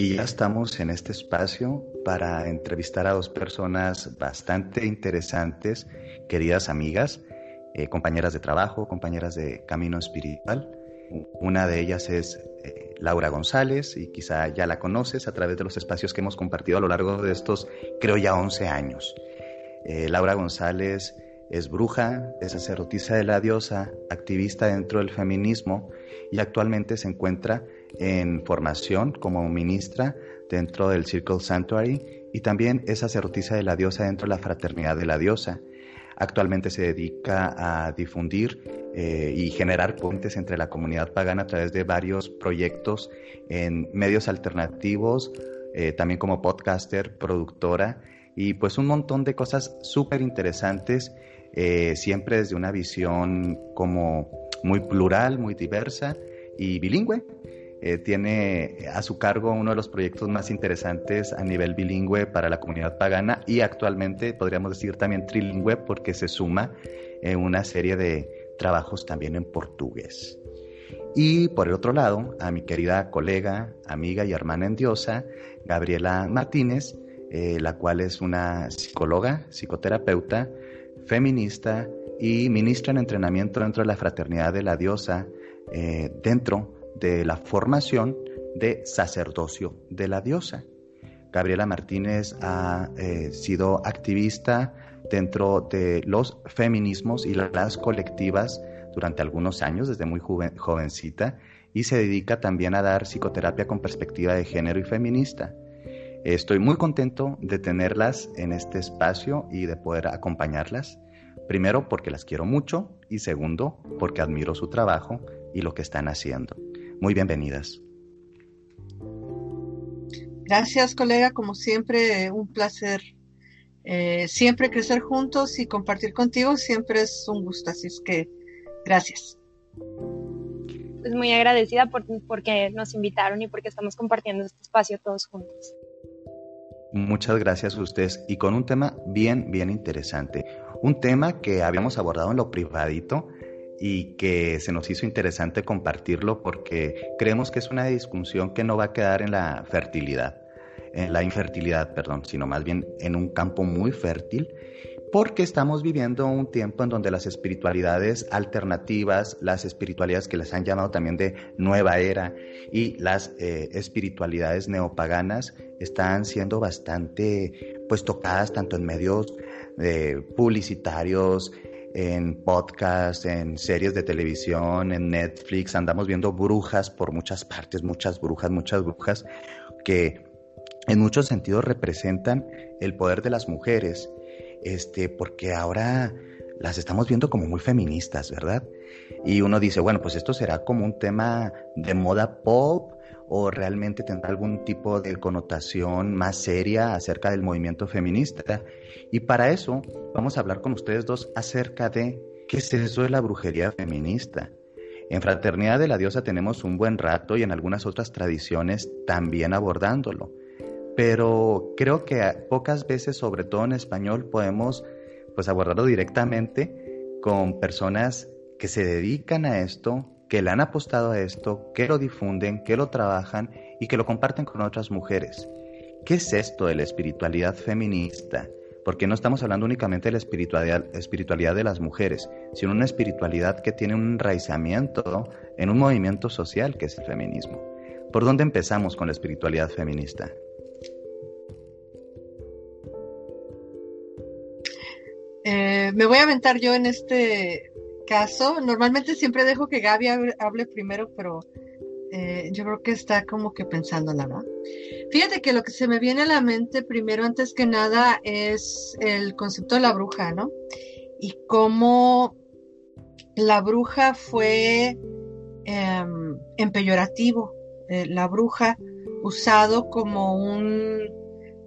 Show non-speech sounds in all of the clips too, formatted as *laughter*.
Y ya estamos en este espacio para entrevistar a dos personas bastante interesantes, queridas amigas, eh, compañeras de trabajo, compañeras de camino espiritual. Una de ellas es eh, Laura González y quizá ya la conoces a través de los espacios que hemos compartido a lo largo de estos, creo ya 11 años. Eh, Laura González es bruja, es sacerdotisa de la diosa, activista dentro del feminismo y actualmente se encuentra en formación como ministra dentro del Circle Sanctuary y también es sacerdotisa de la diosa dentro de la Fraternidad de la Diosa. Actualmente se dedica a difundir eh, y generar puentes entre la comunidad pagana a través de varios proyectos en medios alternativos, eh, también como podcaster, productora y pues un montón de cosas súper interesantes, eh, siempre desde una visión como muy plural, muy diversa y bilingüe. Eh, tiene a su cargo uno de los proyectos más interesantes a nivel bilingüe para la comunidad pagana y actualmente podríamos decir también trilingüe porque se suma en una serie de trabajos también en portugués. Y por el otro lado, a mi querida colega, amiga y hermana en diosa, Gabriela Martínez, eh, la cual es una psicóloga, psicoterapeuta, feminista y ministra en entrenamiento dentro de la Fraternidad de la Diosa, eh, dentro de la formación de sacerdocio de la diosa. Gabriela Martínez ha eh, sido activista dentro de los feminismos y las colectivas durante algunos años, desde muy jovencita, y se dedica también a dar psicoterapia con perspectiva de género y feminista. Estoy muy contento de tenerlas en este espacio y de poder acompañarlas. Primero porque las quiero mucho y segundo porque admiro su trabajo y lo que están haciendo. Muy bienvenidas. Gracias, colega. Como siempre, un placer. Eh, siempre crecer juntos y compartir contigo siempre es un gusto. Así es que, gracias. Pues muy agradecida por, porque nos invitaron y porque estamos compartiendo este espacio todos juntos. Muchas gracias a ustedes y con un tema bien, bien interesante. Un tema que habíamos abordado en lo privadito, y que se nos hizo interesante compartirlo porque creemos que es una discusión que no va a quedar en la fertilidad, en la infertilidad, perdón, sino más bien en un campo muy fértil porque estamos viviendo un tiempo en donde las espiritualidades alternativas, las espiritualidades que les han llamado también de nueva era y las eh, espiritualidades neopaganas están siendo bastante pues tocadas tanto en medios eh, publicitarios, en podcast, en series de televisión, en Netflix, andamos viendo brujas por muchas partes, muchas brujas, muchas brujas, que en muchos sentidos representan el poder de las mujeres, este, porque ahora las estamos viendo como muy feministas, ¿verdad? Y uno dice, bueno, pues esto será como un tema de moda pop o realmente tendrá algún tipo de connotación más seria acerca del movimiento feminista. Y para eso vamos a hablar con ustedes dos acerca de qué es eso de la brujería feminista. En Fraternidad de la Diosa tenemos un buen rato y en algunas otras tradiciones también abordándolo. Pero creo que pocas veces, sobre todo en español, podemos pues abordarlo directamente con personas que se dedican a esto, que le han apostado a esto, que lo difunden, que lo trabajan y que lo comparten con otras mujeres. ¿Qué es esto de la espiritualidad feminista? Porque no estamos hablando únicamente de la espiritualidad, de las mujeres, sino una espiritualidad que tiene un enraizamiento en un movimiento social que es el feminismo. ¿Por dónde empezamos con la espiritualidad feminista? Eh, me voy a aventar yo en este caso, normalmente siempre dejo que Gaby hable, primero, pero eh, yo creo que está como que pensando nada. Fíjate que lo que se me viene a la mente primero, antes que nada, es el concepto de la bruja, ¿no? Y cómo la bruja fue em, eh, la bruja usado como un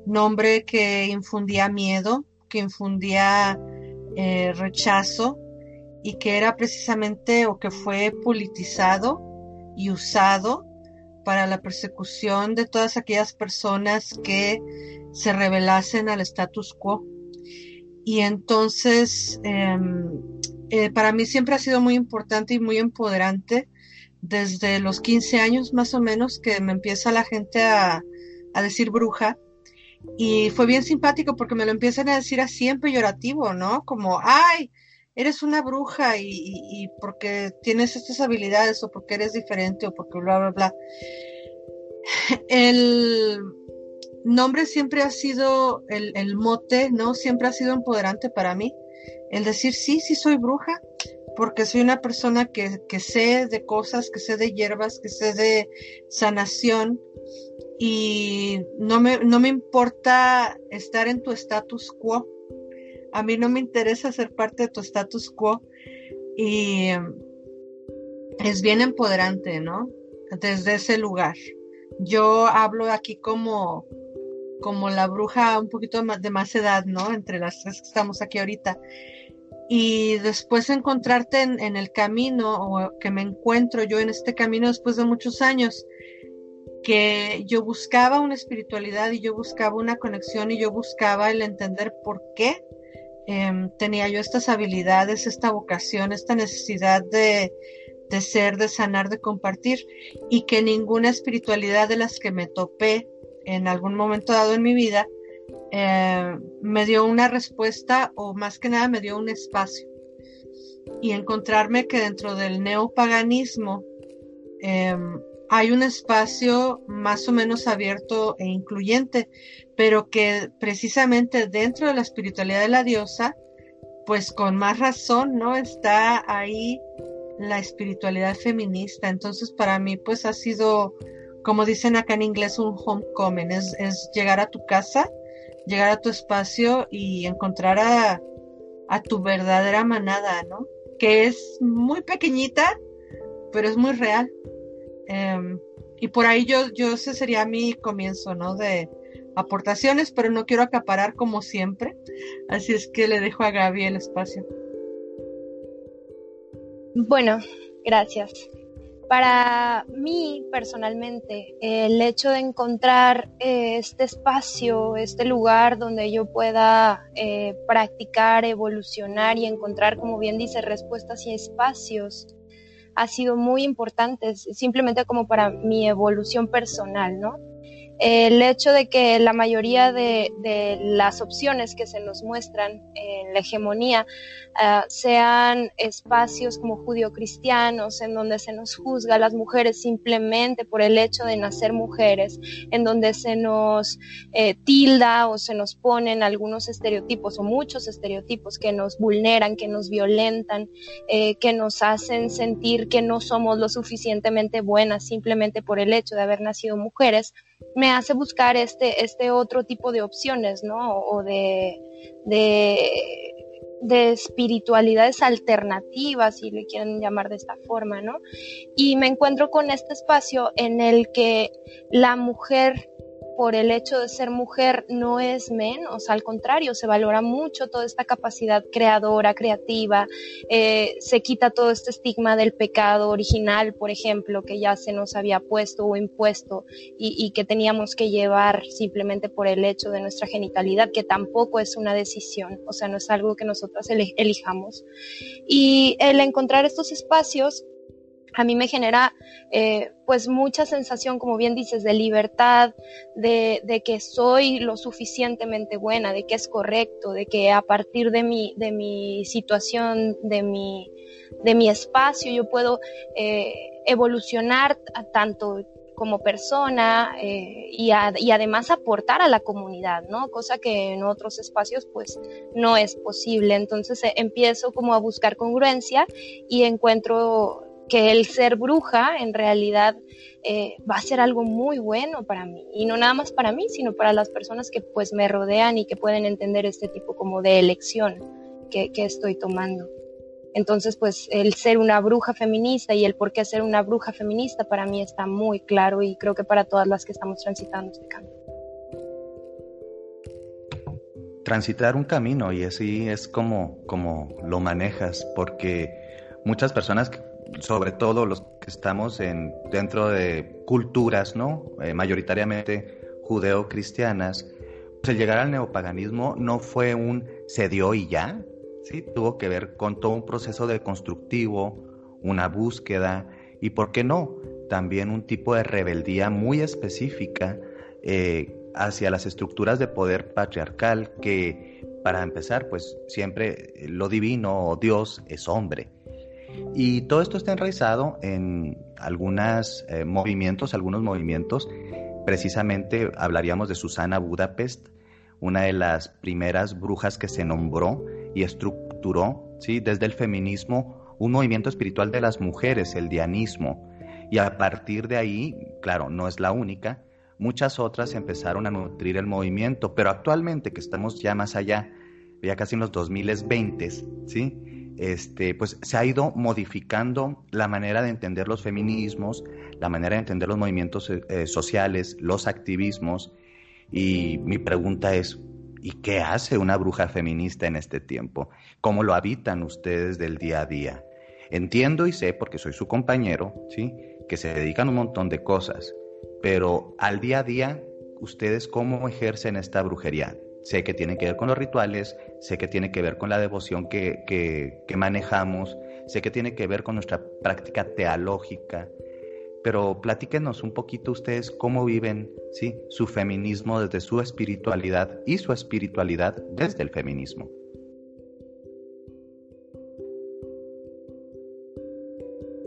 nombre que infundía miedo, que infundía eh, rechazo y que era precisamente o que fue politizado y usado para la persecución de todas aquellas personas que se rebelasen al status quo. Y entonces, em, eh, para mí siempre ha sido muy importante y muy empoderante desde los 15 años más o menos que me empieza la gente a, decir bruja. Y fue bien simpático porque me lo empiezan a decir así en peyorativo, ¿no? Como, ay, eres una bruja y, porque tienes estas habilidades o porque eres diferente o porque bla, bla, bla. El nombre siempre ha sido el, el mote, ¿no? Siempre ha sido empoderante para mí. El decir, sí, sí soy bruja, porque soy una persona que, sé de cosas, que sé de hierbas, que sé de sanación y no me, no me importa estar en tu status quo. A mí no me interesa ser parte de tu status quo y es bien empoderante, ¿no? Desde ese lugar. Yo hablo aquí como, como la bruja un poquito de más edad, ¿no? Entre las tres que estamos aquí ahorita y después encontrarte en, el camino o que me encuentro yo en este camino después de muchos años que yo buscaba una espiritualidad y yo buscaba una conexión y yo buscaba el entender por qué em, tenía yo estas habilidades, esta vocación, esta necesidad de, de ser, de sanar, de compartir y que ninguna espiritualidad de las que me topé en algún momento dado en mi vida eh, me dio una respuesta o más que nada me dio un espacio. Y encontrarme que dentro del neopaganismo em, hay un espacio más o menos abierto e incluyente, pero que precisamente dentro de la espiritualidad de la diosa, pues con más razón, ¿no? Está ahí la espiritualidad feminista. Entonces para mí pues ha sido, como dicen acá en inglés, un homecoming, es, es llegar a tu casa llegar a tu espacio y encontrar a, tu verdadera manada, ¿no? Que es muy pequeñita, pero es muy real. Em, y por ahí yo, yo ese sería mi comienzo, ¿no? De aportaciones, pero no quiero acaparar como siempre. Así es que le dejo a Gaby el espacio. Bueno, gracias. Para mí, personalmente, el hecho de encontrar eh, este espacio, este lugar donde yo pueda eh, practicar, evolucionar y encontrar, como bien dice, respuestas y espacios, ha sido muy importante, simplemente como para mi evolución personal, ¿no? El hecho de que la mayoría de, las opciones que se nos muestran en la hegemonía ah, sean espacios como judio-cristianos, en donde se nos juzga a las mujeres simplemente por el hecho de nacer mujeres, en donde se nos eh, tilda o se nos ponen algunos estereotipos o muchos estereotipos que nos vulneran, que nos violentan, eh, que nos hacen sentir que no somos lo suficientemente buenas simplemente por el hecho de haber nacido mujeres me hace buscar este, este otro tipo de opciones, ¿no? O de, de, de espiritualidades alternativas, si le quieren llamar de esta forma, ¿no? Y me encuentro con este espacio en el que la mujer por el hecho de ser mujer no es menos, al contrario, se valora mucho toda esta capacidad creadora, creativa, eh, se quita todo este estigma del pecado original, por ejemplo, que ya se nos había puesto o impuesto y, que teníamos que llevar simplemente por el hecho de nuestra genitalidad, que tampoco es una decisión, o sea, no es algo que nosotras elijamos. Y el encontrar estos espacios a mí me genera eh, pues mucha sensación, como bien dices, de libertad, de, de, que soy lo suficientemente buena, de que es correcto, de que a partir de mi, de mi situación, de mi, de mi espacio, yo puedo eh, evolucionar tanto como persona eh, y, y, además aportar a la comunidad, ¿no? Cosa que en otros espacios pues no es posible. Entonces empiezo como a buscar congruencia y encuentro que el ser bruja en realidad eh, va a ser algo muy bueno para mí. Y no nada más para mí sino para las personas que pues me rodean y que pueden entender este tipo como de elección que, estoy tomando. Entonces pues el ser una bruja feminista y el por qué ser una bruja feminista para mí está muy claro y creo que para todas las que estamos transitando este camino. Transitar un camino y así es como, como lo manejas porque muchas personas sobre todo los que estamos en, dentro de culturas, ¿no? Eh, mayoritariamente judeo-cristianas, pues el llegar al neopaganismo no fue un se dio y ya, ¿sí? Tuvo que ver con todo un proceso de constructivo, una búsqueda, y, ¿por qué no? También un tipo de rebeldía muy específica eh, hacia las estructuras de poder patriarcal que, para empezar, pues siempre lo divino o Dios es hombre. Y todo esto está enraizado en algunos eh, movimientos, algunos movimientos. Precisamente hablaríamos de Susana Budapest, una de las primeras brujas que se nombró y estructuró, ¿sí? desde el feminismo, un movimiento espiritual de las mujeres, el dianismo. Y a partir de ahí, claro, no es la única, muchas otras empezaron a nutrir el movimiento, pero actualmente que estamos ya más allá, ya casi en los 2020, ¿sí? Este, pues se ha ido modificando la manera de entender los feminismos, la manera de entender los movimientos eh, sociales, los activismos, y mi pregunta es, ¿y qué hace una bruja feminista en este tiempo? ¿Cómo lo habitan ustedes del día a día? Entiendo y sé, porque soy su compañero, ¿sí? que se dedican un montón de cosas, pero al día a día, ¿ustedes cómo ejercen esta brujería? Sé que tiene que ver con los rituales, sé que tiene que ver con la devoción que, que, manejamos, sé que tiene que ver con nuestra práctica teológica, pero platíquenos un poquito ustedes cómo viven ¿sí? su feminismo desde su espiritualidad y su espiritualidad desde el feminismo.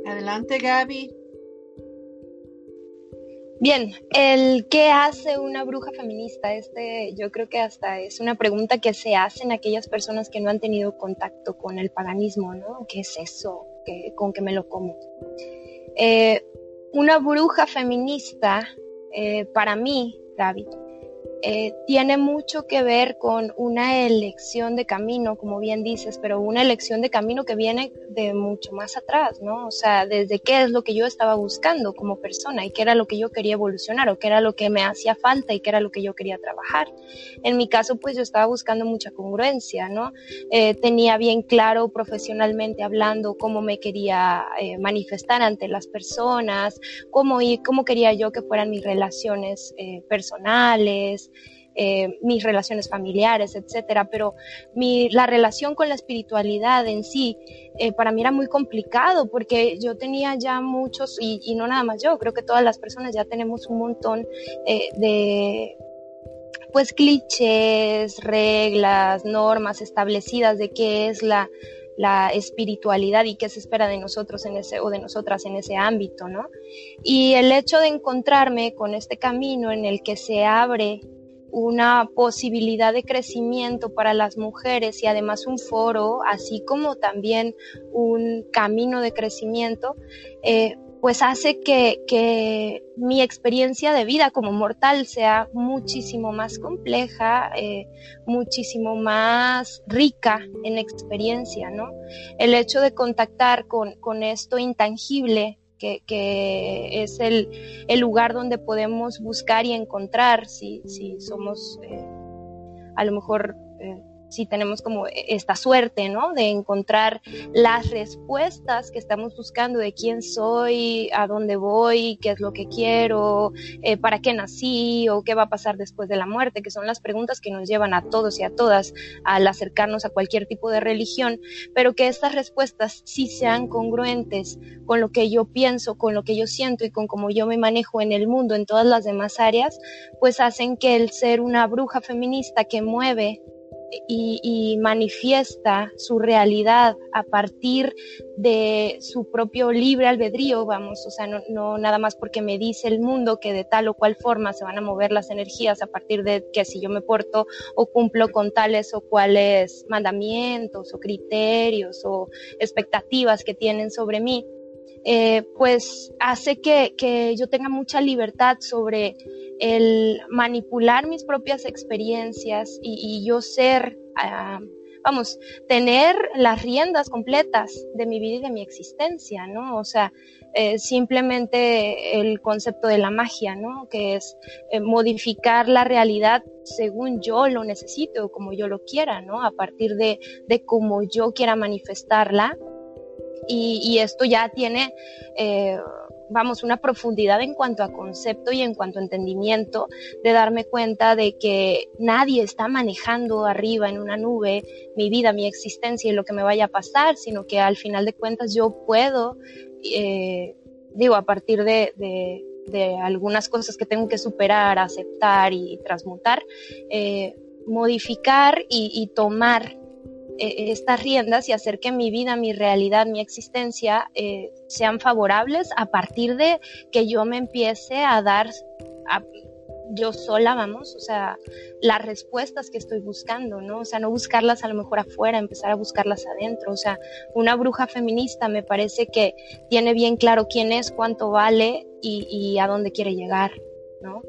Adelante, Gaby. Bien, el qué hace una bruja feminista, este yo creo que hasta es una pregunta que se hacen aquellas personas que no han tenido contacto con el paganismo, ¿no? ¿Qué es eso? ¿Con qué me lo como? Eh, una bruja feminista, eh, para mí, David, eh, tiene mucho que ver con una elección de camino, como bien dices, pero una elección de camino que viene de mucho más atrás, ¿no? O sea, desde qué es lo que yo estaba buscando como persona y qué era lo que yo quería evolucionar o qué era lo que me hacía falta y qué era lo que yo quería trabajar. En mi caso, pues yo estaba buscando mucha congruencia, ¿no? Eh, tenía bien claro profesionalmente hablando cómo me quería eh, manifestar ante las personas, cómo, y cómo quería yo que fueran mis relaciones personales, eh, mis relaciones familiares, etcétera, pero mi, la relación con la espiritualidad en sí eh, para mí era muy complicado porque yo tenía ya muchos, y, no nada más yo, creo que todas las personas ya tenemos un montón eh, de pues clichés, reglas, normas establecidas de qué es la, la espiritualidad y qué se espera de nosotros en ese o de nosotras en ese ámbito, ¿no? Y el hecho de encontrarme con este camino en el que se abre una posibilidad de crecimiento para las mujeres y además un foro, así como también un camino de crecimiento, eh, pues hace que, mi experiencia de vida como mortal sea muchísimo más compleja, eh, muchísimo más rica en experiencia, ¿no? El hecho de contactar con, con esto intangible que, es el, lugar donde podemos buscar y encontrar si, si somos eh, a lo mejor eh, si tenemos como esta suerte, ¿no? De encontrar las respuestas que estamos buscando de quién soy, a dónde voy, qué es lo que quiero, eh, para qué nací o qué va a pasar después de la muerte, que son las preguntas que nos llevan a todos y a todas al acercarnos a cualquier tipo de religión, pero que estas respuestas sí sean congruentes con lo que yo pienso, con lo que yo siento y con cómo yo me manejo en el mundo, en todas las demás áreas, pues hacen que el ser una bruja feminista que mueve y, manifiesta su realidad a partir de su propio libre albedrío, vamos, o sea, no, nada más porque me dice el mundo que de tal o cual forma se van a mover las energías a partir de que si yo me porto o cumplo con tales o cuales mandamientos o criterios o expectativas que tienen sobre mí, eh, pues hace que, que yo tenga mucha libertad sobre el manipular mis propias experiencias y, yo ser, ah, vamos, tener las riendas completas de mi vida y de mi existencia, ¿no? O sea, eh, simplemente el concepto de la magia, ¿no? Que es eh, modificar la realidad según yo lo necesite o como yo lo quiera, ¿no? A partir de, de cómo yo quiera manifestarla. Y, esto ya tiene... Eh, vamos, una profundidad en cuanto a concepto y en cuanto a entendimiento, de darme cuenta de que nadie está manejando arriba en una nube mi vida, mi existencia y lo que me vaya a pasar, sino que al final de cuentas yo puedo eh, digo, a partir de, de, algunas cosas que tengo que superar, aceptar y transmutar, eh, modificar y, tomar eh, estas riendas y hacer que mi vida, mi realidad, mi existencia sean favorables a partir de que yo me empiece a dar, a, yo sola, vamos, o sea, las respuestas que estoy buscando, ¿no? O sea, no buscarlas a lo mejor afuera, empezar a buscarlas adentro. O sea, una bruja feminista me parece que tiene bien claro quién es, cuánto vale y, y a dónde quiere llegar, ¿no?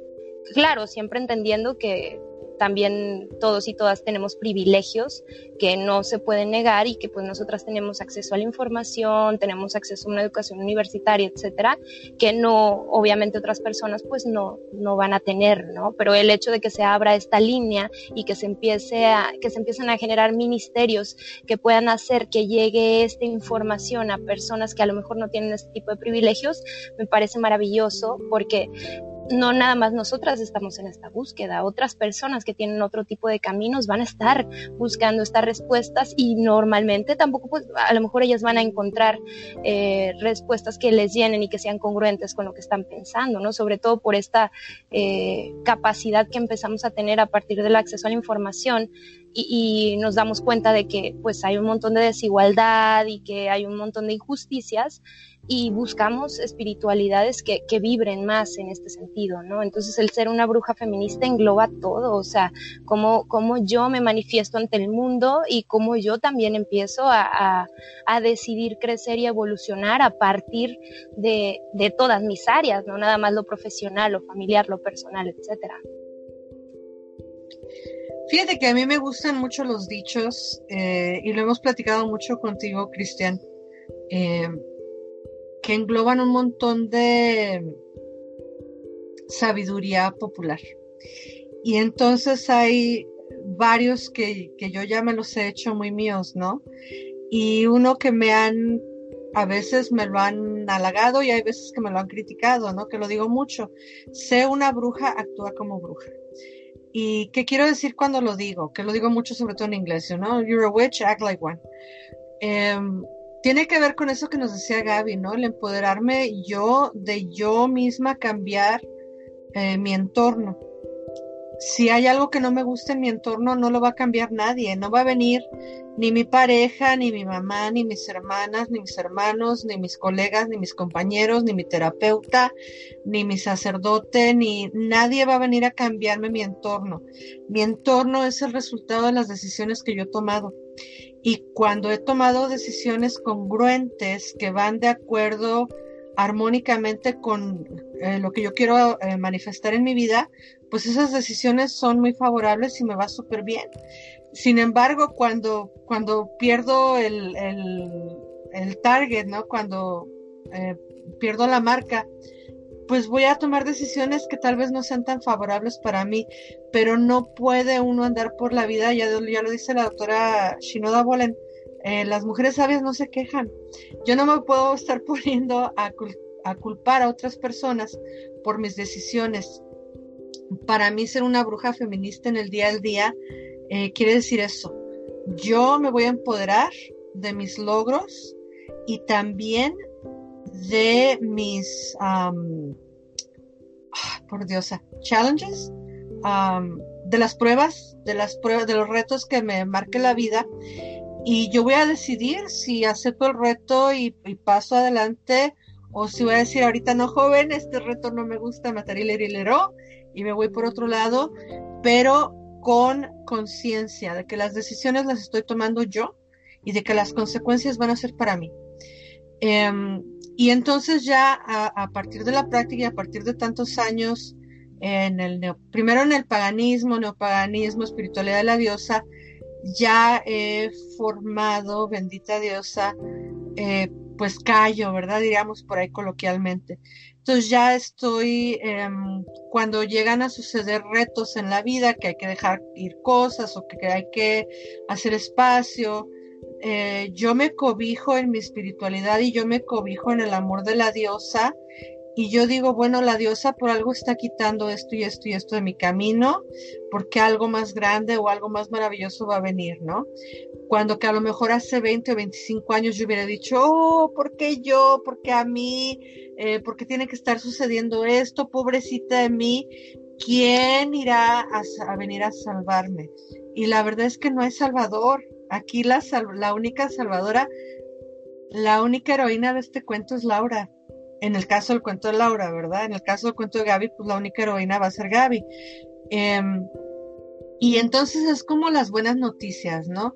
Claro, siempre entendiendo que también todos y todas tenemos privilegios que no se pueden negar y que pues nosotras tenemos acceso a la información, tenemos acceso a una educación universitaria, etcétera, que no, obviamente otras personas pues no, no van a tener, ¿no? Pero el hecho de que se abra esta línea y que se empiece a, que se empiecen a generar ministerios que puedan hacer que llegue esta información a personas que a lo mejor no tienen este tipo de privilegios, me parece maravilloso porque no nada más nosotras estamos en esta búsqueda, otras personas que tienen otro tipo de caminos van a estar buscando estas respuestas y normalmente tampoco, pues a lo mejor ellas van a encontrar eh, respuestas que les llenen y que sean congruentes con lo que están pensando, ¿no? Sobre todo por esta eh, capacidad que empezamos a tener a partir del acceso a la información y, y, nos damos cuenta de que pues hay un montón de desigualdad y que hay un montón de injusticias y buscamos espiritualidades que, que, vibren más en este sentido, ¿no? Entonces el ser una bruja feminista engloba todo, o sea, cómo, cómo yo me manifiesto ante el mundo y cómo yo también empiezo a, a, decidir crecer y evolucionar a partir de, de, todas mis áreas, no nada más lo profesional, lo familiar, lo personal, etcétera. Fíjate que a mí me gustan mucho los dichos eh, y lo hemos platicado mucho contigo, Cristian. Eh, que engloban un montón de sabiduría popular. Y entonces hay varios que, yo ya me los he hecho muy míos, ¿no? Y uno que me han, a veces me lo han halagado y hay veces que me lo han criticado, ¿no? Que lo digo mucho. Sé una bruja, actúa como bruja. ¿Y qué quiero decir cuando lo digo? Que lo digo mucho, sobre todo en inglés, ¿no? You're a witch, act like one. Em, tiene que ver con eso que nos decía Gaby, ¿no? El empoderarme yo de yo misma cambiar eh, mi entorno. Si hay algo que no me gusta en mi entorno, no lo va a cambiar nadie. No va a venir ni mi pareja, ni mi mamá, ni mis hermanas, ni mis hermanos, ni mis colegas, ni mis compañeros, ni mi terapeuta, ni mi sacerdote, ni nadie va a venir a cambiarme mi entorno. Mi entorno es el resultado de las decisiones que yo he tomado. Y cuando he tomado decisiones congruentes que van de acuerdo armónicamente con eh, lo que yo quiero eh, manifestar en mi vida, pues esas decisiones son muy favorables y me va súper bien. Sin embargo, cuando, cuando pierdo el, el, target, ¿no? Cuando eh, pierdo la marca, pues voy a tomar decisiones que tal vez no sean tan favorables para mí, pero no puede uno andar por la vida, ya, ya lo dice la doctora Shinoda Bolen, eh, las mujeres sabias no se quejan. Yo no me puedo estar *laughs* poniendo a, culpar a otras personas por mis decisiones. Para mí ser una bruja feminista en el día al día eh, quiere decir eso. Yo me voy a empoderar de mis logros y también de mis, por diosa, challenges, de las pruebas, de las pruebas, de los retos que me marque la vida. Y yo voy a decidir si acepto el reto y, paso adelante o si voy a decir ahorita no joven, este reto no me gusta, matar y y me voy por otro lado, pero con conciencia de que las decisiones las estoy tomando yo y de que las consecuencias van a ser para mí. Em, y entonces ya a, partir de la práctica y a partir de tantos años, en el primero en el paganismo, neopaganismo, espiritualidad de la diosa, ya he formado, bendita diosa, eh, pues callo, ¿verdad? Diríamos por ahí coloquialmente. Entonces ya estoy, em, cuando llegan a suceder retos en la vida, que hay que dejar ir cosas o que hay que hacer espacio, eh, yo me cobijo en mi espiritualidad y yo me cobijo en el amor de la diosa y yo digo, bueno, la diosa por algo está quitando esto y esto y esto de mi camino, porque algo más grande o algo más maravilloso va a venir, ¿no? Cuando que a lo mejor hace 20 o 25 años yo hubiera dicho, oh, ¿por qué yo? ¿Por qué a mí? Eh, ¿Por qué tiene que estar sucediendo esto? Pobrecita de mí, ¿quién irá a, venir a salvarme? Y la verdad es que no hay salvador. Aquí la, la única salvadora, la única heroína de este cuento es Laura en el caso del cuento de Laura, ¿verdad? En el caso del cuento de Gaby, pues la única heroína va a ser Gaby. Em, y entonces es como las buenas noticias, ¿no?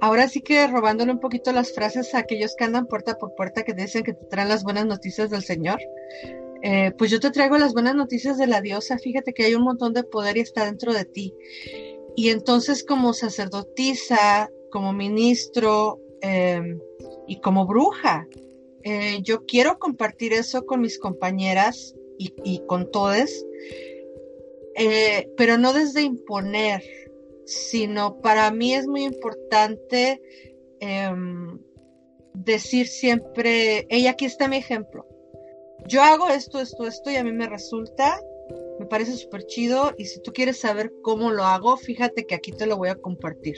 ahora sí que robándole un poquito las frases a aquellos que andan puerta por puerta que dicen que te traen las buenas noticias del Señor. Eh, pues yo te traigo las buenas noticias de la diosa. Fíjate que hay un montón de poder y está dentro de ti. Y entonces como sacerdotisa, como ministro em, y como bruja, eh, yo quiero compartir eso con mis compañeras y, con todos, eh, pero no desde imponer, sino para mí es muy importante em, decir siempre, ella aquí está mi ejemplo. Yo hago esto, esto, esto y a mí me resulta me parece súper chido y si tú quieres saber cómo lo hago, fíjate que aquí te lo voy a compartir.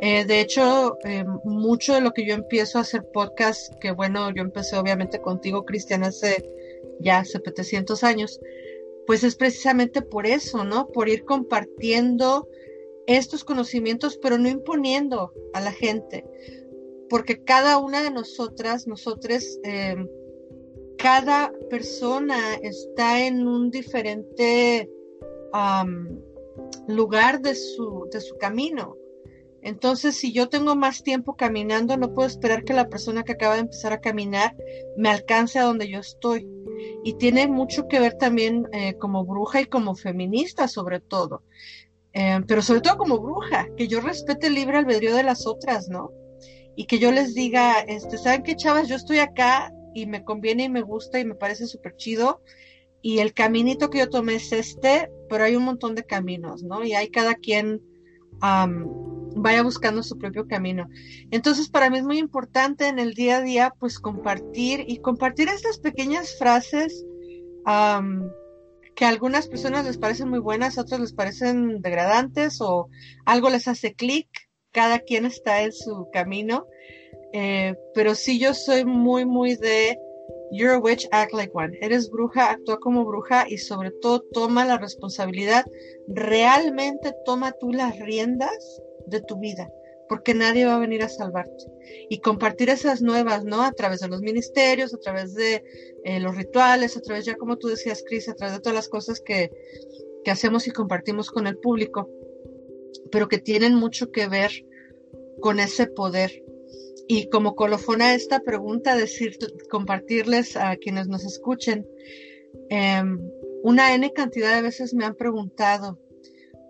Eh, de hecho, eh, mucho de lo que yo empiezo a hacer podcast, que bueno, yo empecé obviamente contigo, Cristian, hace ya hace 700 años, pues es precisamente por eso, ¿no? Por ir compartiendo estos conocimientos, pero no imponiendo a la gente, porque cada una de nosotras, nosotros, eh, cada persona está en un diferente lugar de su, de su camino. Entonces, si yo tengo más tiempo caminando, no puedo esperar que la persona que acaba de empezar a caminar me alcance a donde yo estoy. Y tiene mucho que ver también eh, como bruja y como feminista, sobre todo. Eh, pero sobre todo como bruja, que yo respete el libre albedrío de las otras, ¿no? Y que yo les diga, este, ¿saben qué, chavas? Yo estoy acá y me conviene y me gusta y me parece súper chido. Y el caminito que yo tomé es este, pero hay un montón de caminos, ¿no? Y hay cada quien vaya buscando su propio camino. Entonces, para mí es muy importante en el día a día, pues compartir y compartir estas pequeñas frases que a algunas personas les parecen muy buenas, a otras les parecen degradantes o algo les hace clic. Cada quien está en su camino eh, pero sí yo soy muy, muy de You're a witch, act like one. Eres bruja, actúa como bruja y sobre todo toma la responsabilidad. Realmente toma tú las riendas de tu vida, porque nadie va a venir a salvarte. Y compartir esas nuevas, ¿no? A través de los ministerios, a través de eh, los rituales, a través, ya como tú decías, Cris, a través de todas las cosas que, que hacemos y compartimos con el público, pero que tienen mucho que ver con ese poder y como colofona esta pregunta, decir, compartirles a quienes nos escuchen, em, una N cantidad de veces me han preguntado,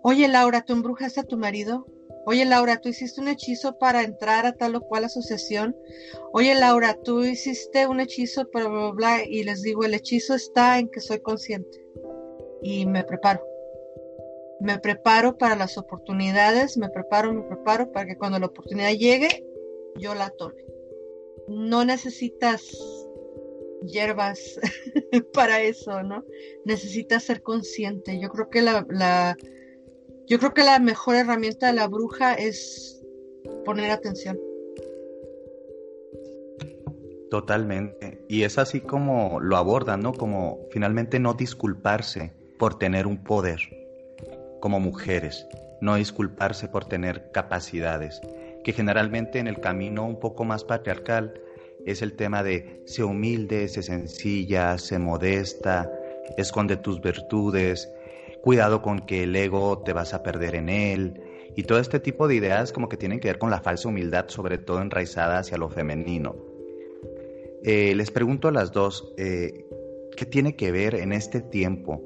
oye Laura, ¿tú embrujaste a tu marido? Oye Laura, ¿tú hiciste un hechizo para entrar a tal o cual asociación? Oye Laura, ¿tú hiciste un hechizo para bla, bla, bla? Y les digo, el hechizo está en que soy consciente y me preparo. Me preparo para las oportunidades, me preparo, me preparo para que cuando la oportunidad llegue, yo la tome. No necesitas hierbas *laughs* para eso, ¿no? Necesitas ser consciente. Yo creo que la, yo creo que la mejor herramienta de la bruja es poner atención. Totalmente. Y es así como lo abordan, ¿no? Como finalmente no disculparse por tener un poder como mujeres, no disculparse por tener capacidades, que generalmente en el camino un poco más patriarcal es el tema de sé humilde, sé sencilla, sé modesta, esconde tus virtudes, cuidado con que el ego te vas a perder en él, y todo este tipo de ideas como que tienen que ver con la falsa humildad, sobre todo enraizada hacia lo femenino. Eh, les pregunto a las dos, eh, ¿qué tiene que ver en este tiempo,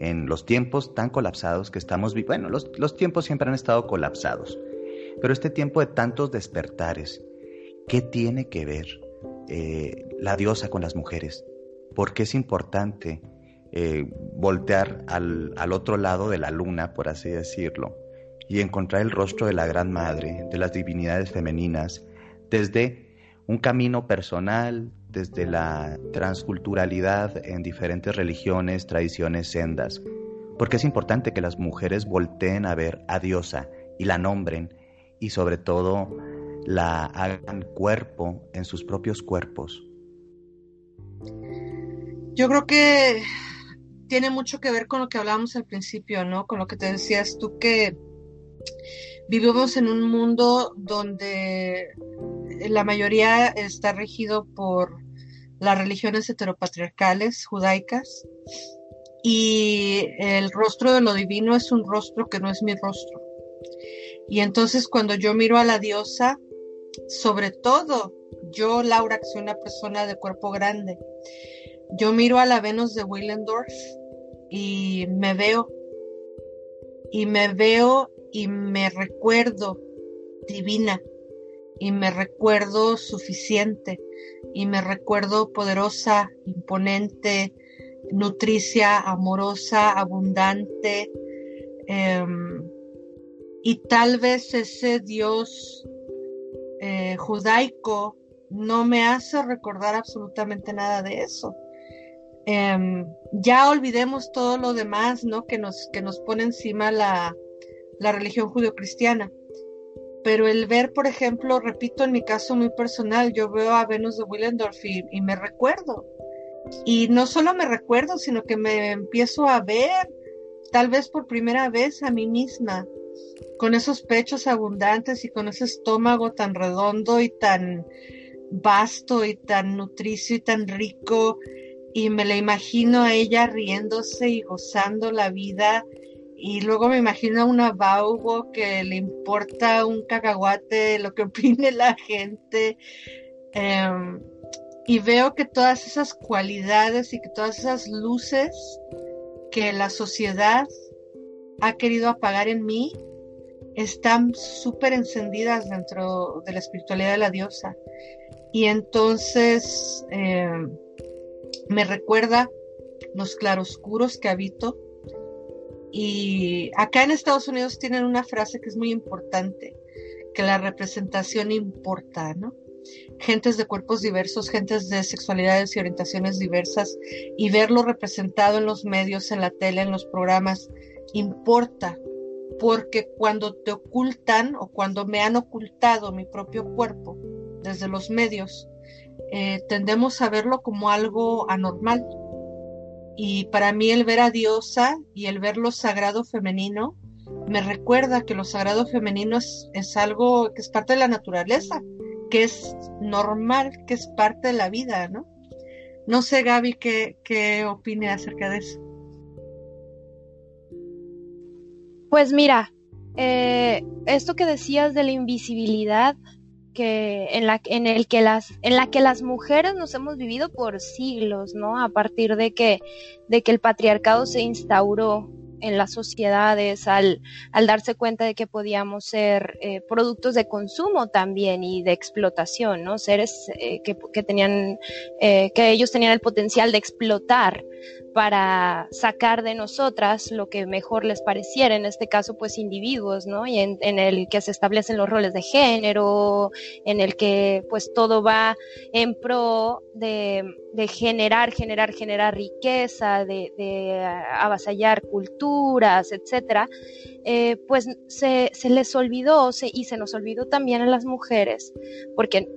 en los tiempos tan colapsados que estamos viviendo? Bueno, los, los tiempos siempre han estado colapsados, pero este tiempo de tantos despertares, ¿qué tiene que ver eh, la diosa con las mujeres? ¿Por qué es importante eh, voltear al, al otro lado de la luna, por así decirlo, y encontrar el rostro de la Gran Madre, de las divinidades femeninas, desde un camino personal desde la transculturalidad en diferentes religiones, tradiciones, sendas, porque es importante que las mujeres volteen a ver a Diosa y la nombren y sobre todo la hagan cuerpo en sus propios cuerpos. Yo creo que tiene mucho que ver con lo que hablábamos al principio, ¿no? Con lo que te decías tú que vivimos en un mundo donde la mayoría está regido por las religiones heteropatriarcales judaicas y el rostro de lo divino es un rostro que no es mi rostro. Y entonces cuando yo miro a la diosa, sobre todo yo, Laura, que soy una persona de cuerpo grande, yo miro a la Venus de Willendorf y me veo, y me veo y me recuerdo divina, y me recuerdo suficiente, y me recuerdo poderosa, imponente, nutricia, amorosa, abundante. Em, y tal vez ese Dios eh, judaico no me hace recordar absolutamente nada de eso. Em, ya olvidemos todo lo demás, ¿no? Que nos, que nos pone encima la, la religión judio-cristiana. Pero el ver, por ejemplo, repito, en mi caso muy personal, yo veo a Venus de Willendorf y, me recuerdo. Y no solo me recuerdo, sino que me empiezo a ver, tal vez por primera vez, a mí misma, con esos pechos abundantes y con ese estómago tan redondo y tan vasto y tan nutricio y tan rico y me la imagino a ella riéndose y gozando la vida y luego me imagino a una Baubo que le importa un cacahuate lo que *laughs* opine la gente em, y veo que todas esas cualidades y que todas esas luces que la sociedad ha querido apagar en mí están súper encendidas dentro de la espiritualidad de la diosa y entonces em, me recuerda los claroscuros que habito. Y acá en Estados Unidos tienen una frase que es muy importante, que la representación importa, ¿no? Gentes de cuerpos diversos, gentes de sexualidades y orientaciones diversas, y verlo representado en los medios, en la tele, en los programas, importa, porque cuando te ocultan o cuando me han ocultado mi propio cuerpo desde los medios, eh, tendemos a verlo como algo anormal. Y para mí el ver a Diosa y el ver lo sagrado femenino me recuerda que lo sagrado femenino es, algo que es parte de la naturaleza, que es normal, que es parte de la vida, ¿no? No sé, Gaby, qué, qué opine acerca de eso. Pues mira, eh, esto que decías de la invisibilidad en la en el que las en la que las mujeres nos hemos vivido por siglos, ¿no? A partir de que de que el patriarcado se instauró en las sociedades al, al darse cuenta de que podíamos ser eh, productos de consumo también y de explotación, ¿no? Seres eh, que, que, tenían, eh, que ellos tenían el potencial de explotar para sacar de nosotras lo que mejor les pareciera, en este caso pues individuos, ¿no? Y en, el que se establecen los roles de género, en el que pues todo va en pro de, generar, generar, generar riqueza, de, de avasallar culturas, etcétera, eh, pues se, se, les olvidó y se nos olvidó también a las mujeres, porque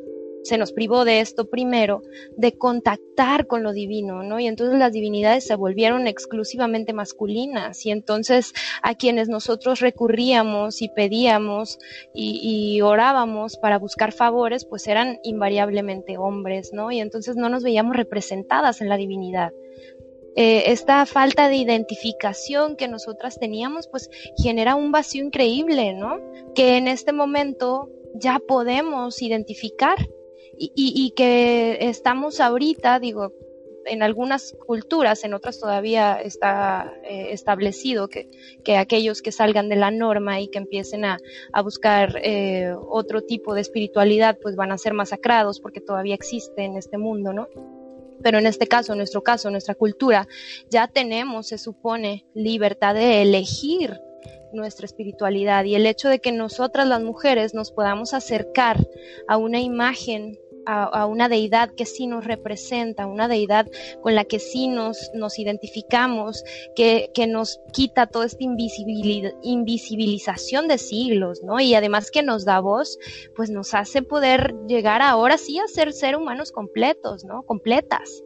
se nos privó de esto primero, de contactar con lo divino, ¿no? Y entonces las divinidades se volvieron exclusivamente masculinas y entonces a quienes nosotros recurríamos y pedíamos y, orábamos para buscar favores, pues eran invariablemente hombres, ¿no? Y entonces no nos veíamos representadas en la divinidad. Eh, esta falta de identificación que nosotras teníamos, pues genera un vacío increíble, ¿no? Que en este momento ya podemos identificar y, que estamos ahorita, digo, en algunas culturas, en otras todavía está eh, establecido que, que, aquellos que salgan de la norma y que empiecen a, a buscar eh, otro tipo de espiritualidad, pues van a ser masacrados porque todavía existe en este mundo, ¿no? Pero en este caso, en nuestro caso, en nuestra cultura, ya tenemos, se supone, libertad de elegir nuestra espiritualidad y el hecho de que nosotras las mujeres nos podamos acercar a una imagen a, una deidad que sí nos representa, una deidad con la que sí nos, nos identificamos, que, que nos quita toda esta invisibilización de siglos, ¿no? Y además que nos da voz, pues nos hace poder llegar ahora sí a ser ser humanos completos, ¿no? Completas.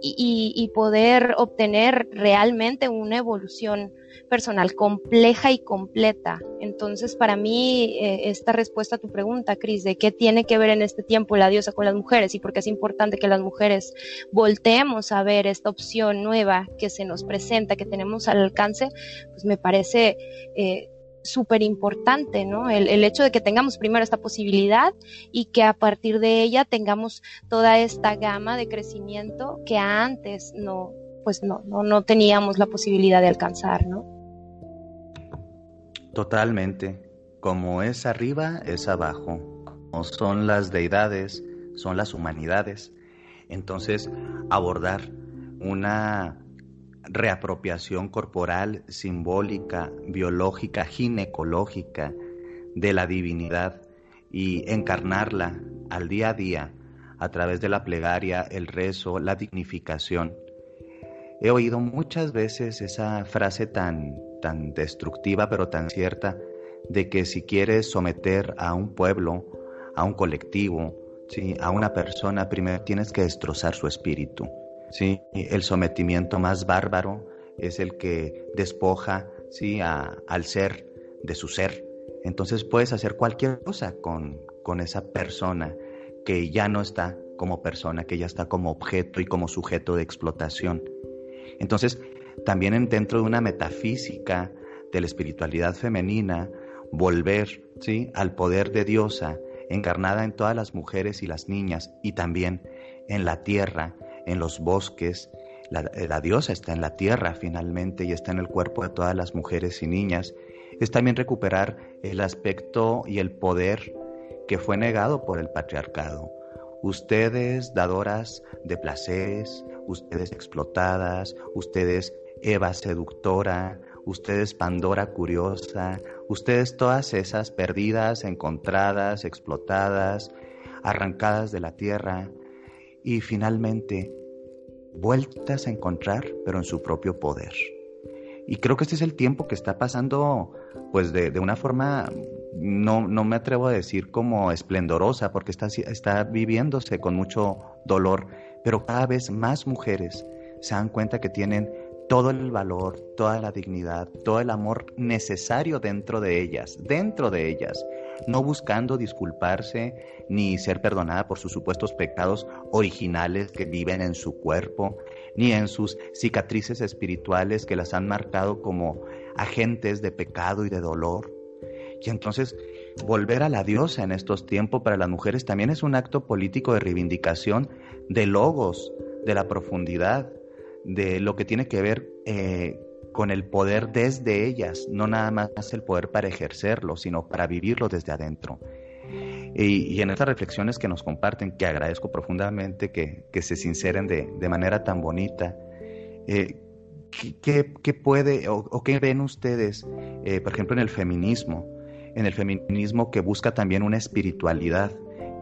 Y, y, poder obtener realmente una evolución personal compleja y completa. Entonces, para mí, eh, esta respuesta a tu pregunta, Cris, de qué tiene que ver en este tiempo la diosa con las mujeres y por qué es importante que las mujeres volteemos a ver esta opción nueva que se nos presenta, que tenemos al alcance, pues me parece... Eh, súper importante, ¿no? El, el, hecho de que tengamos primero esta posibilidad y que a partir de ella tengamos toda esta gama de crecimiento que antes no, pues no, no, no teníamos la posibilidad de alcanzar, ¿no? Totalmente. Como es arriba, es abajo. Como son las deidades, son las humanidades. Entonces, abordar una reapropiación corporal, simbólica, biológica, ginecológica de la divinidad y encarnarla al día a día a través de la plegaria, el rezo, la dignificación, He oído muchas veces esa frase tan, tan destructiva pero tan cierta de que si quieres someter a un pueblo, a un colectivo, ¿sí? a una persona, primero tienes que destrozar su espíritu. ¿Sí? El sometimiento más bárbaro es el que despoja ¿sí? al ser de su ser. Entonces puedes hacer cualquier cosa con, con esa persona que ya no está como persona, que ya está como objeto y como sujeto de explotación. Entonces, también dentro de una metafísica de la espiritualidad femenina, volver ¿sí? al poder de diosa encarnada en todas las mujeres y las niñas y también en la tierra, en los bosques. La, la, diosa está en la tierra finalmente y está en el cuerpo de todas las mujeres y niñas. Es también recuperar el aspecto y el poder que fue negado por el patriarcado. Ustedes, dadoras de placeres, ustedes explotadas, ustedes Eva seductora, ustedes Pandora curiosa, ustedes todas esas perdidas, encontradas, explotadas, arrancadas de la tierra y finalmente vueltas a encontrar, pero en su propio poder. Y creo que este es el tiempo que está pasando, pues de, de una forma, no, no, me atrevo a decir como esplendorosa, porque está, está viviéndose con mucho dolor, pero cada vez más mujeres se dan cuenta que tienen todo el valor, toda la dignidad, todo el amor necesario dentro de ellas, dentro de ellas, no buscando disculparse ni ser perdonada por sus supuestos pecados originales que viven en su cuerpo, ni en sus cicatrices espirituales que las han marcado como agentes de pecado y de dolor. Y entonces volver a la diosa en estos tiempos para las mujeres también es un acto político de reivindicación de logos, de la profundidad, de lo que tiene que ver eh, con el poder desde ellas, no nada más el poder para ejercerlo, sino para vivirlo desde adentro. Y, en estas reflexiones que nos comparten, que agradezco profundamente que, se sinceren de, manera tan bonita, eh, ¿qué, puede o, qué ven ustedes, eh, por ejemplo, en el feminismo? en el feminismo que busca también una espiritualidad,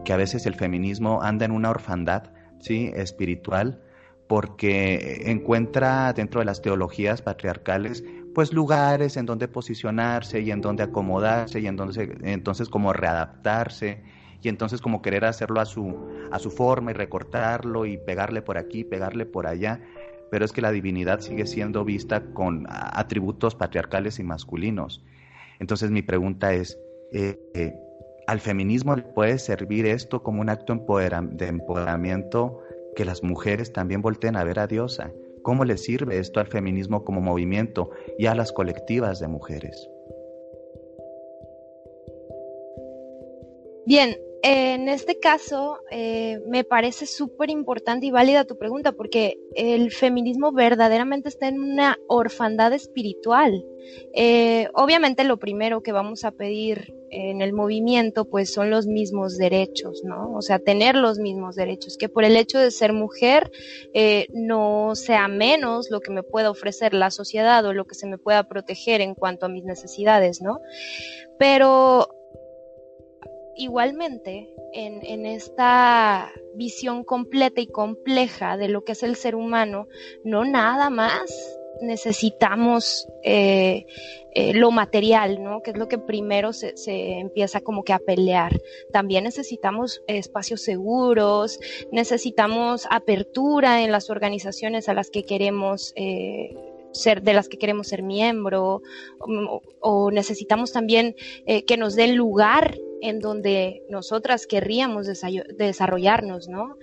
que a veces el feminismo anda en una orfandad ¿sí? espiritual porque encuentra dentro de las teologías patriarcales pues lugares en donde posicionarse y en donde acomodarse y entonces, entonces como readaptarse y entonces como querer hacerlo a su, a su forma y recortarlo y pegarle por aquí, pegarle por allá, pero es que la divinidad sigue siendo vista con atributos patriarcales y masculinos. Entonces mi pregunta es, eh, eh, ¿al feminismo le puede servir esto como un acto de empoderamiento que las mujeres también volteen a ver a Diosa? ¿Cómo le sirve esto al feminismo como movimiento y a las colectivas de mujeres? Bien, en este caso, eh, me parece súper importante y válida tu pregunta, porque el feminismo verdaderamente está en una orfandad espiritual. Eh, obviamente lo primero que vamos a pedir en el movimiento, pues son los mismos derechos, ¿no? O sea, tener los mismos derechos, que por el hecho de ser mujer eh, no sea menos lo que me pueda ofrecer la sociedad o lo que se me pueda proteger en cuanto a mis necesidades, ¿no? Pero igualmente, en, esta visión completa y compleja de lo que es el ser humano, no nada más necesitamos eh, eh, lo material, ¿no? Que es lo que primero se, empieza como que a pelear. También necesitamos espacios seguros, necesitamos apertura en las organizaciones a las que queremos eh, ser, de las que queremos ser miembro, o, necesitamos también que nos den lugar en donde nosotras querríamos desarrollarnos, ¿no?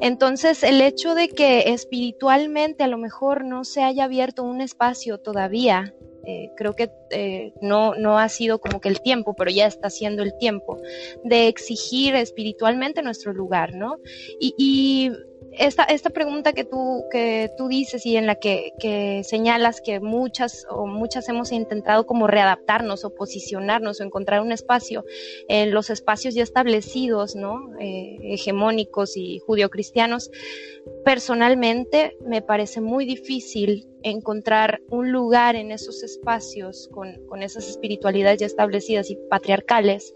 Entonces, el hecho de que espiritualmente a lo mejor no se haya abierto un espacio todavía, eh, creo que eh, no, no ha sido como que el tiempo, pero ya está siendo el tiempo de exigir espiritualmente nuestro lugar, ¿no? y esta, esta pregunta que tú, que tú dices y en la que, que, señalas que muchas o muchas hemos intentado como readaptarnos o posicionarnos o encontrar un espacio en los espacios ya establecidos, ¿no? Eh, hegemónicos y judio-cristianos, personalmente me parece muy difícil encontrar un lugar en esos espacios con, con esas espiritualidades ya establecidas y patriarcales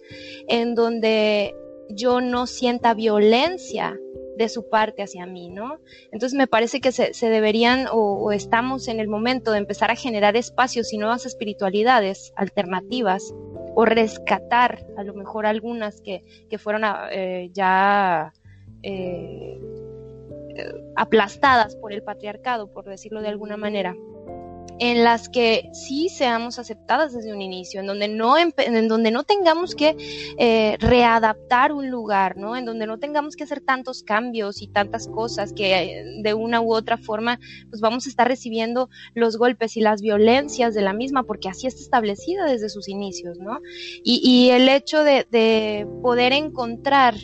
en donde yo no sienta violencia de su parte hacia mí, ¿no? Entonces me parece que se, deberían o, estamos en el momento de empezar a generar espacios y nuevas espiritualidades alternativas o rescatar a lo mejor algunas que, fueron eh, ya eh, aplastadas por el patriarcado, por decirlo de alguna manera en las que sí seamos aceptadas desde un inicio, en donde no, en donde no tengamos que eh, readaptar un lugar, ¿no? En donde no tengamos que hacer tantos cambios y tantas cosas que eh, de una u otra forma pues vamos a estar recibiendo los golpes y las violencias de la misma, porque así está establecida desde sus inicios, ¿no? Y, y el hecho de, de poder encontrar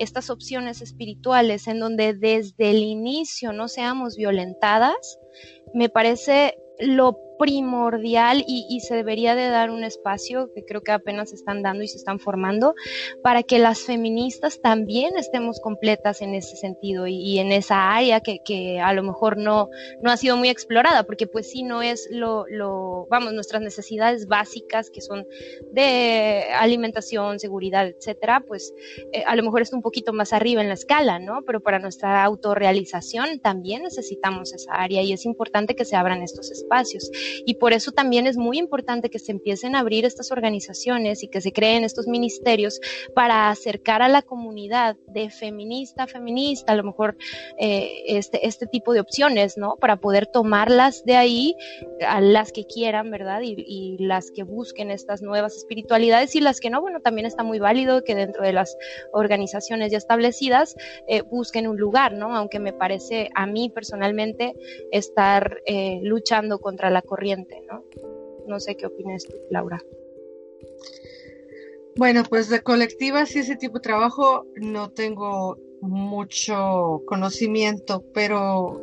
estas opciones espirituales en donde desde el inicio no seamos violentadas, me parece lo primordial y, se debería de dar un espacio que creo que apenas se están dando y se están formando para que las feministas también estemos completas en ese sentido y, en esa área que, a lo mejor no, no ha sido muy explorada porque pues sí no es lo, lo, vamos, nuestras necesidades básicas que son de alimentación, seguridad, etcétera, pues eh, a lo mejor está un poquito más arriba en la escala, ¿no? Pero para nuestra autorrealización también necesitamos esa área y es importante que se abran estos espacios. Y por eso también es muy importante que se empiecen a abrir estas organizaciones y que se creen estos ministerios para acercar a la comunidad de feminista a feminista, a lo mejor eh, este, este tipo de opciones, ¿no? Para poder tomarlas de ahí a las que quieran, ¿verdad? Y, las que busquen estas nuevas espiritualidades y las que no, bueno, también está muy válido que dentro de las organizaciones ya establecidas eh, busquen un lugar, ¿no? Aunque me parece a mí personalmente estar eh, luchando contra la corrupción ¿no? No sé qué opinas Laura. Bueno, pues de colectivas y ese tipo de trabajo no tengo mucho conocimiento, pero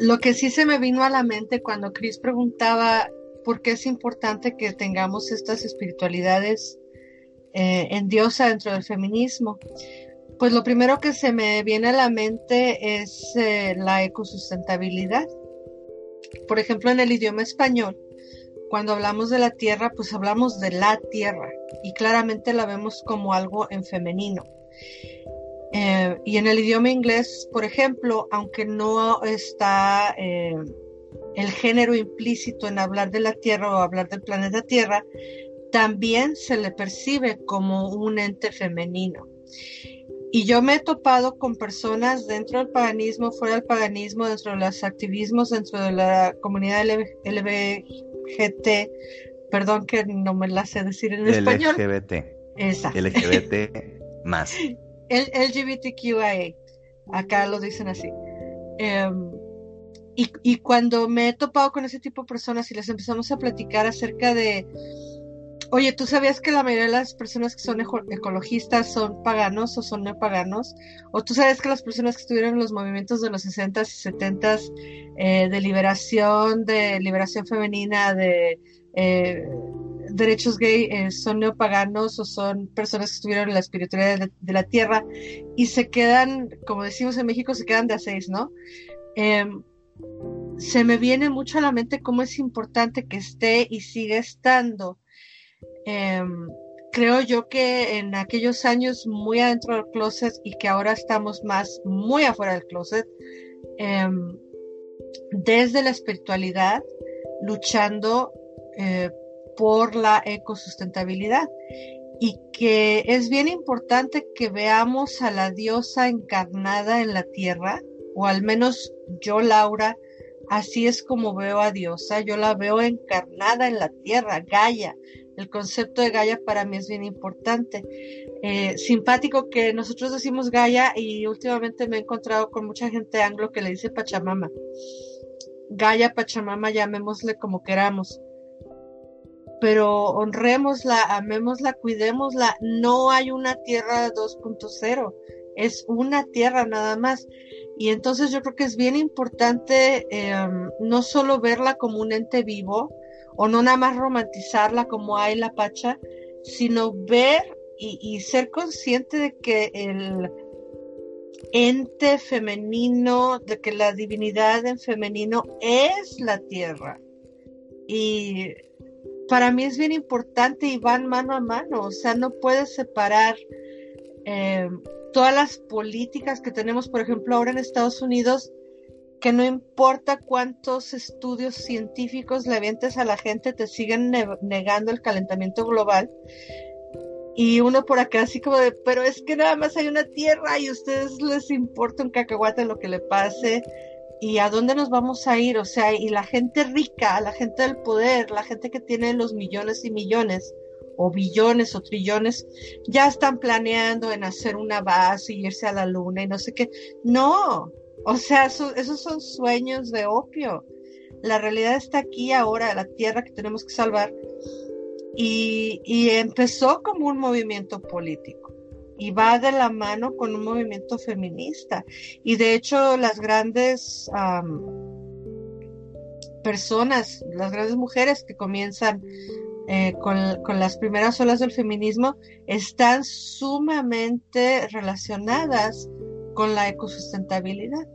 lo que sí se me vino a la mente cuando Chris preguntaba por qué es importante que tengamos estas espiritualidades eh, en diosa dentro del feminismo, pues lo primero que se me viene a la mente es eh, la ecosustentabilidad por ejemplo, en el idioma español, cuando hablamos de la tierra, pues hablamos de la tierra y claramente la vemos como algo en femenino. Eh, y en el idioma inglés, por ejemplo, aunque no está eh, el género implícito en hablar de la Tierra o hablar del planeta Tierra, también se le percibe como un ente femenino. Y yo me he topado con personas dentro del paganismo, fuera del paganismo, dentro de los activismos, dentro de la comunidad LGBT, perdón que no me la sé decir en español. LGBT. Exacto. LGBT *laughs* más. El LGBTQIA, acá lo dicen así. Em, y, y cuando me he topado con ese tipo de personas y les empezamos a platicar acerca de Oye, ¿tú sabías que la mayoría de las personas que son ecologistas son paganos o son no paganos? ¿O tú sabes que las personas que estuvieron en los movimientos de los 60s y 70s eh, de liberación, de liberación femenina, de eh, derechos gay, eh, son neopaganos o son personas que estuvieron en la espiritualidad de, la tierra y se quedan, como decimos en México, se quedan de a seis, ¿no? Em, se me viene mucho a la mente cómo es importante que esté y siga estando Em, creo yo que en aquellos años muy adentro del closet y que ahora estamos más muy afuera del closet, em, desde la espiritualidad, luchando eh, por la ecosustentabilidad. Y que es bien importante que veamos a la diosa encarnada en la tierra, o al menos yo, Laura, así es como veo a diosa, yo la veo encarnada en la tierra, Gaia, el concepto de Gaia para mí es bien importante. Eh, simpático que nosotros decimos Gaia y últimamente me he encontrado con mucha gente anglo que le dice Pachamama. Gaia, Pachamama, llamémosle como queramos. Pero honrémosla, amémosla, cuidémosla. No hay una tierra 2.0, es una tierra nada más. Y entonces yo creo que es bien importante em, no solo verla como un ente vivo, o no nada más romantizarla como hay la pacha, sino ver y, ser consciente de que el ente femenino, de que la divinidad en femenino es la tierra. Y para mí es bien importante y van mano a mano, o sea, no puedes separar eh, todas las políticas que tenemos, por ejemplo, ahora en Estados Unidos, que no importa cuántos estudios científicos le avientes a la gente, te siguen negando el calentamiento global. Y uno por acá así como de, pero es que nada más hay una tierra y a ustedes les importa un cacahuate lo que le pase y a dónde nos vamos a ir, o sea, y la gente rica, la gente del poder, la gente que tiene los millones y millones, o billones o trillones, ya están planeando en hacer una base y irse a la luna y no sé qué. No, o sea, esos son sueños de opio. La realidad está aquí ahora, la tierra que tenemos que salvar. Y, empezó como un movimiento político y va de la mano con un movimiento feminista. Y de hecho las grandes personas, las grandes mujeres que comienzan eh, con, con, las primeras olas del feminismo, están sumamente relacionadas con la ecosustentabilidad.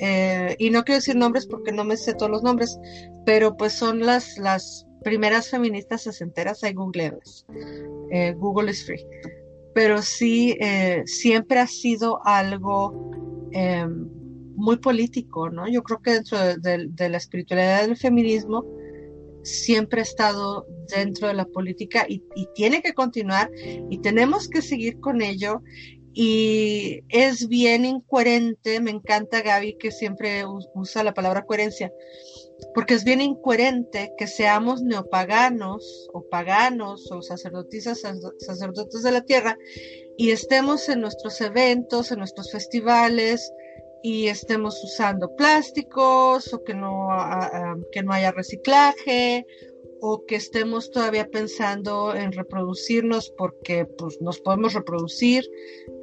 Eh, y no quiero decir nombres porque no me sé todos los nombres, pero pues son las, las primeras feministas sesenteras, hay googlearlas. Eh, Google es free. Pero sí, eh, siempre ha sido algo em, muy político, ¿no? Yo creo que dentro de, la espiritualidad del feminismo siempre ha estado dentro de la política y, y tiene que continuar y tenemos que seguir con ello y es bien incoherente, me encanta Gaby que siempre usa la palabra coherencia, porque es bien incoherente que seamos neopaganos o paganos o sacerdotisas, sacerdotes de la tierra y estemos en nuestros eventos, en nuestros festivales y estemos usando plásticos o que no, que no haya reciclaje o que estemos todavía pensando en reproducirnos porque pues, nos podemos reproducir.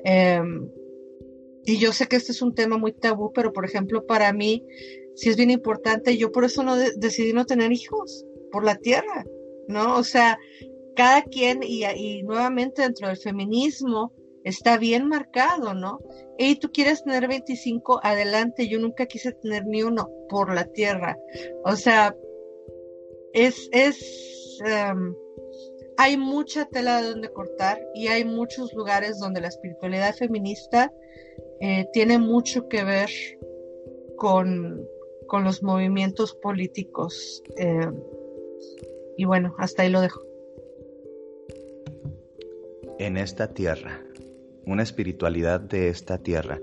Em, y yo sé que este es un tema muy tabú, pero por ejemplo para mí sí es bien importante. Yo por eso no decidí no tener hijos por la tierra, ¿no? O sea, cada quien y, y nuevamente dentro del feminismo está bien marcado, ¿no? Y tú quieres tener 25, adelante, yo nunca quise tener ni uno por la tierra. O sea, es, es em, hay mucha tela de donde cortar y hay muchos lugares donde la espiritualidad feminista eh, tiene mucho que ver con, los movimientos políticos. Em, y bueno, hasta ahí lo dejo. En esta tierra, una espiritualidad de esta tierra.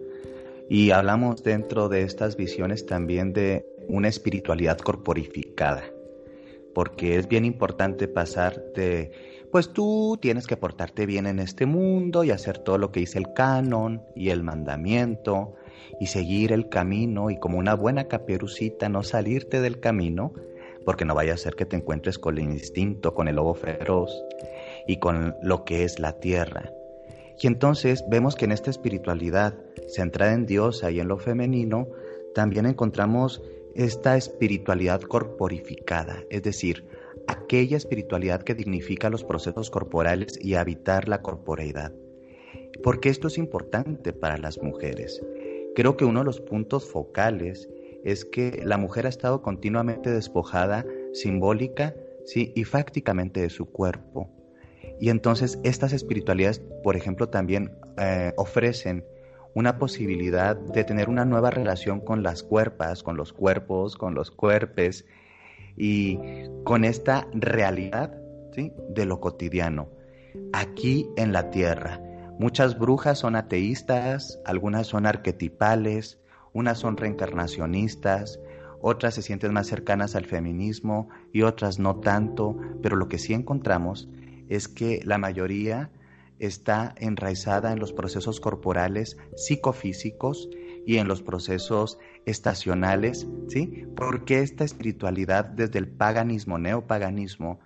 Y hablamos dentro de estas visiones también de una espiritualidad corporificada porque es bien importante pasar de, pues tú tienes que portarte bien en este mundo y hacer todo lo que dice el canon y el mandamiento y seguir el camino y como una buena caperucita no salirte del camino, porque no vaya a ser que te encuentres con el instinto, con el lobo feroz y con lo que es la tierra. Y entonces vemos que en esta espiritualidad centrada en Dios y en lo femenino, también encontramos esta espiritualidad corporificada, es decir, aquella espiritualidad que dignifica los procesos corporales y habitar la corporeidad. Porque esto es importante para las mujeres. Creo que uno de los puntos focales es que la mujer ha estado continuamente despojada simbólica sí, y fácticamente de su cuerpo. Y entonces estas espiritualidades, por ejemplo, también eh, ofrecen una posibilidad de tener una nueva relación con las cuerpas, con los cuerpos, con los cuerpes y con esta realidad ¿sí? de lo cotidiano, aquí en la tierra. Muchas brujas son ateístas, algunas son arquetipales, unas son reencarnacionistas, otras se sienten más cercanas al feminismo y otras no tanto, pero lo que sí encontramos es que la mayoría está enraizada en los procesos corporales psicofísicos y en los procesos estacionales, ¿sí? Porque esta espiritualidad desde el paganismo, neopaganismo,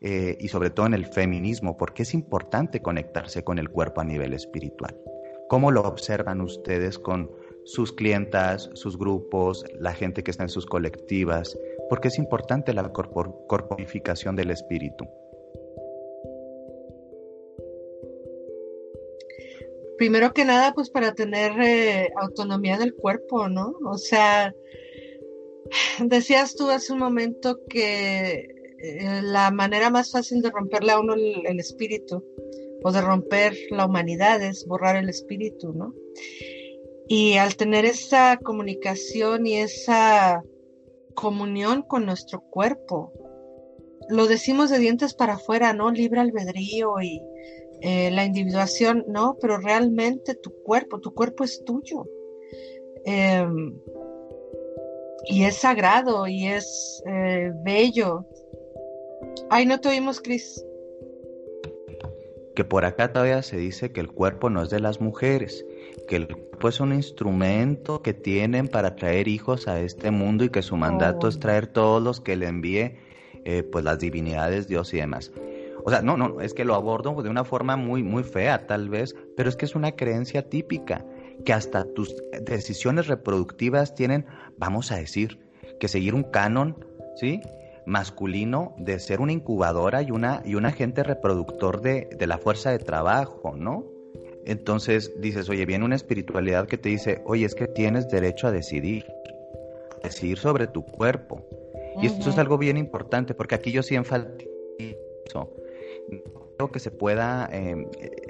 eh, y sobre todo en el feminismo, porque es importante conectarse con el cuerpo a nivel espiritual. ¿Cómo lo observan ustedes con sus clientas, sus grupos, la gente que está en sus colectivas? Porque es importante la corporificación del espíritu. Primero que nada, pues para tener eh, autonomía del cuerpo, ¿no? O sea, *sighs* decías tú hace un momento que eh, la manera más fácil de romperle a uno el, espíritu o de romper la humanidad es borrar el espíritu, ¿no? Y al tener esa comunicación y esa comunión con nuestro cuerpo, lo decimos de dientes para afuera, ¿no? Libre albedrío y eh, la individuación, no, pero realmente tu cuerpo, tu cuerpo es tuyo. Em, y es sagrado y es eh, bello. Ay, no te oímos, Cris. Que por acá todavía se dice que el cuerpo no es de las mujeres, que el cuerpo es un instrumento que tienen para traer hijos a este mundo y que su mandato es oh. traer todos los que le envíe eh, pues las divinidades, Dios y demás. O sea, no, no, es que lo abordo de una forma muy, muy fea tal vez, pero es que es una creencia típica, que hasta tus decisiones reproductivas tienen, vamos a decir, que seguir un canon, ¿sí? masculino de ser una incubadora y una y un agente reproductor de, de, la fuerza de trabajo, ¿no? Entonces dices, oye, viene una espiritualidad que te dice, oye, es que tienes derecho a decidir, decidir sobre tu cuerpo. Y esto es algo bien importante, porque aquí yo sí enfatizo creo que se pueda em,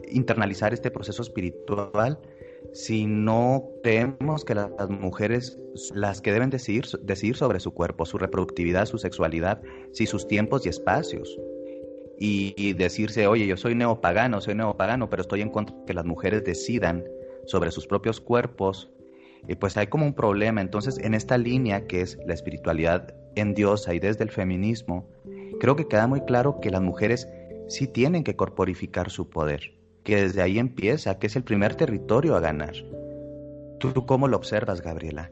internalizar este proceso espiritual si no creemos que las mujeres, las que deben decidir, decidir sobre su cuerpo, su reproductividad, su sexualidad, si sus tiempos y espacios. Y, decirse, oye, yo soy neopagano, soy neopagano, pero estoy en contra de que las mujeres decidan sobre sus propios cuerpos, y pues hay como un problema. Entonces, en esta línea que es la espiritualidad en Dios y desde el feminismo, creo que queda muy claro que las mujeres sí tienen que corporificar su poder, que desde ahí empieza, que es el primer territorio a ganar. ¿Tú, cómo lo observas, Gabriela?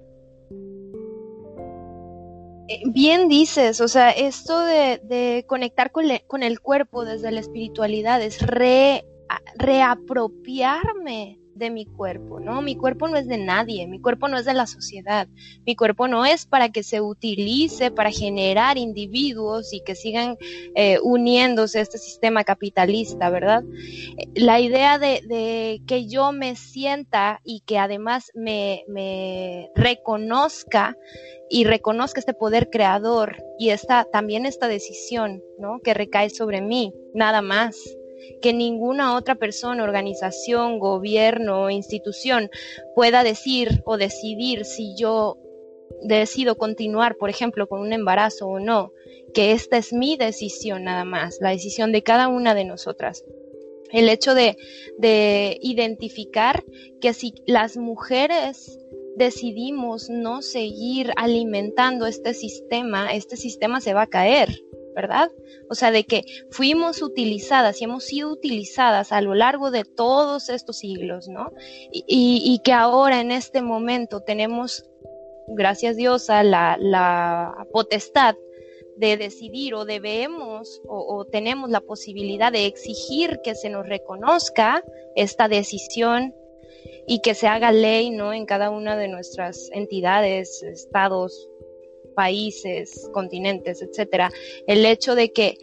Eh, bien dices, o sea, esto de, conectar con, con, el cuerpo desde la espiritualidad es re, reapropiarme de mi cuerpo, ¿no? Mi cuerpo no es de nadie, mi cuerpo no es de la sociedad, mi cuerpo no es para que se utilice para generar individuos y que sigan eh, uniéndose a este sistema capitalista, ¿verdad? La idea de, que yo me sienta y que además me, me reconozca y reconozca este poder creador y esta, también esta decisión, ¿no? Que recae sobre mí, nada más que ninguna otra persona, organización, gobierno, institución pueda decir o decidir si yo decido continuar, por ejemplo, con un embarazo o no, que esta es mi decisión nada más, la decisión de cada una de nosotras. El hecho de, de identificar que si las mujeres decidimos no seguir alimentando este sistema, este sistema se va a caer. ¿Verdad? O sea, de que fuimos utilizadas y hemos sido utilizadas a lo largo de todos estos siglos, ¿no? Y, que ahora en este momento tenemos, gracias Dios, a la, potestad de decidir o debemos o, tenemos la posibilidad de exigir que se nos reconozca esta decisión y que se haga ley, ¿no? En cada una de nuestras entidades, estados, países, continentes, etcétera, el hecho de que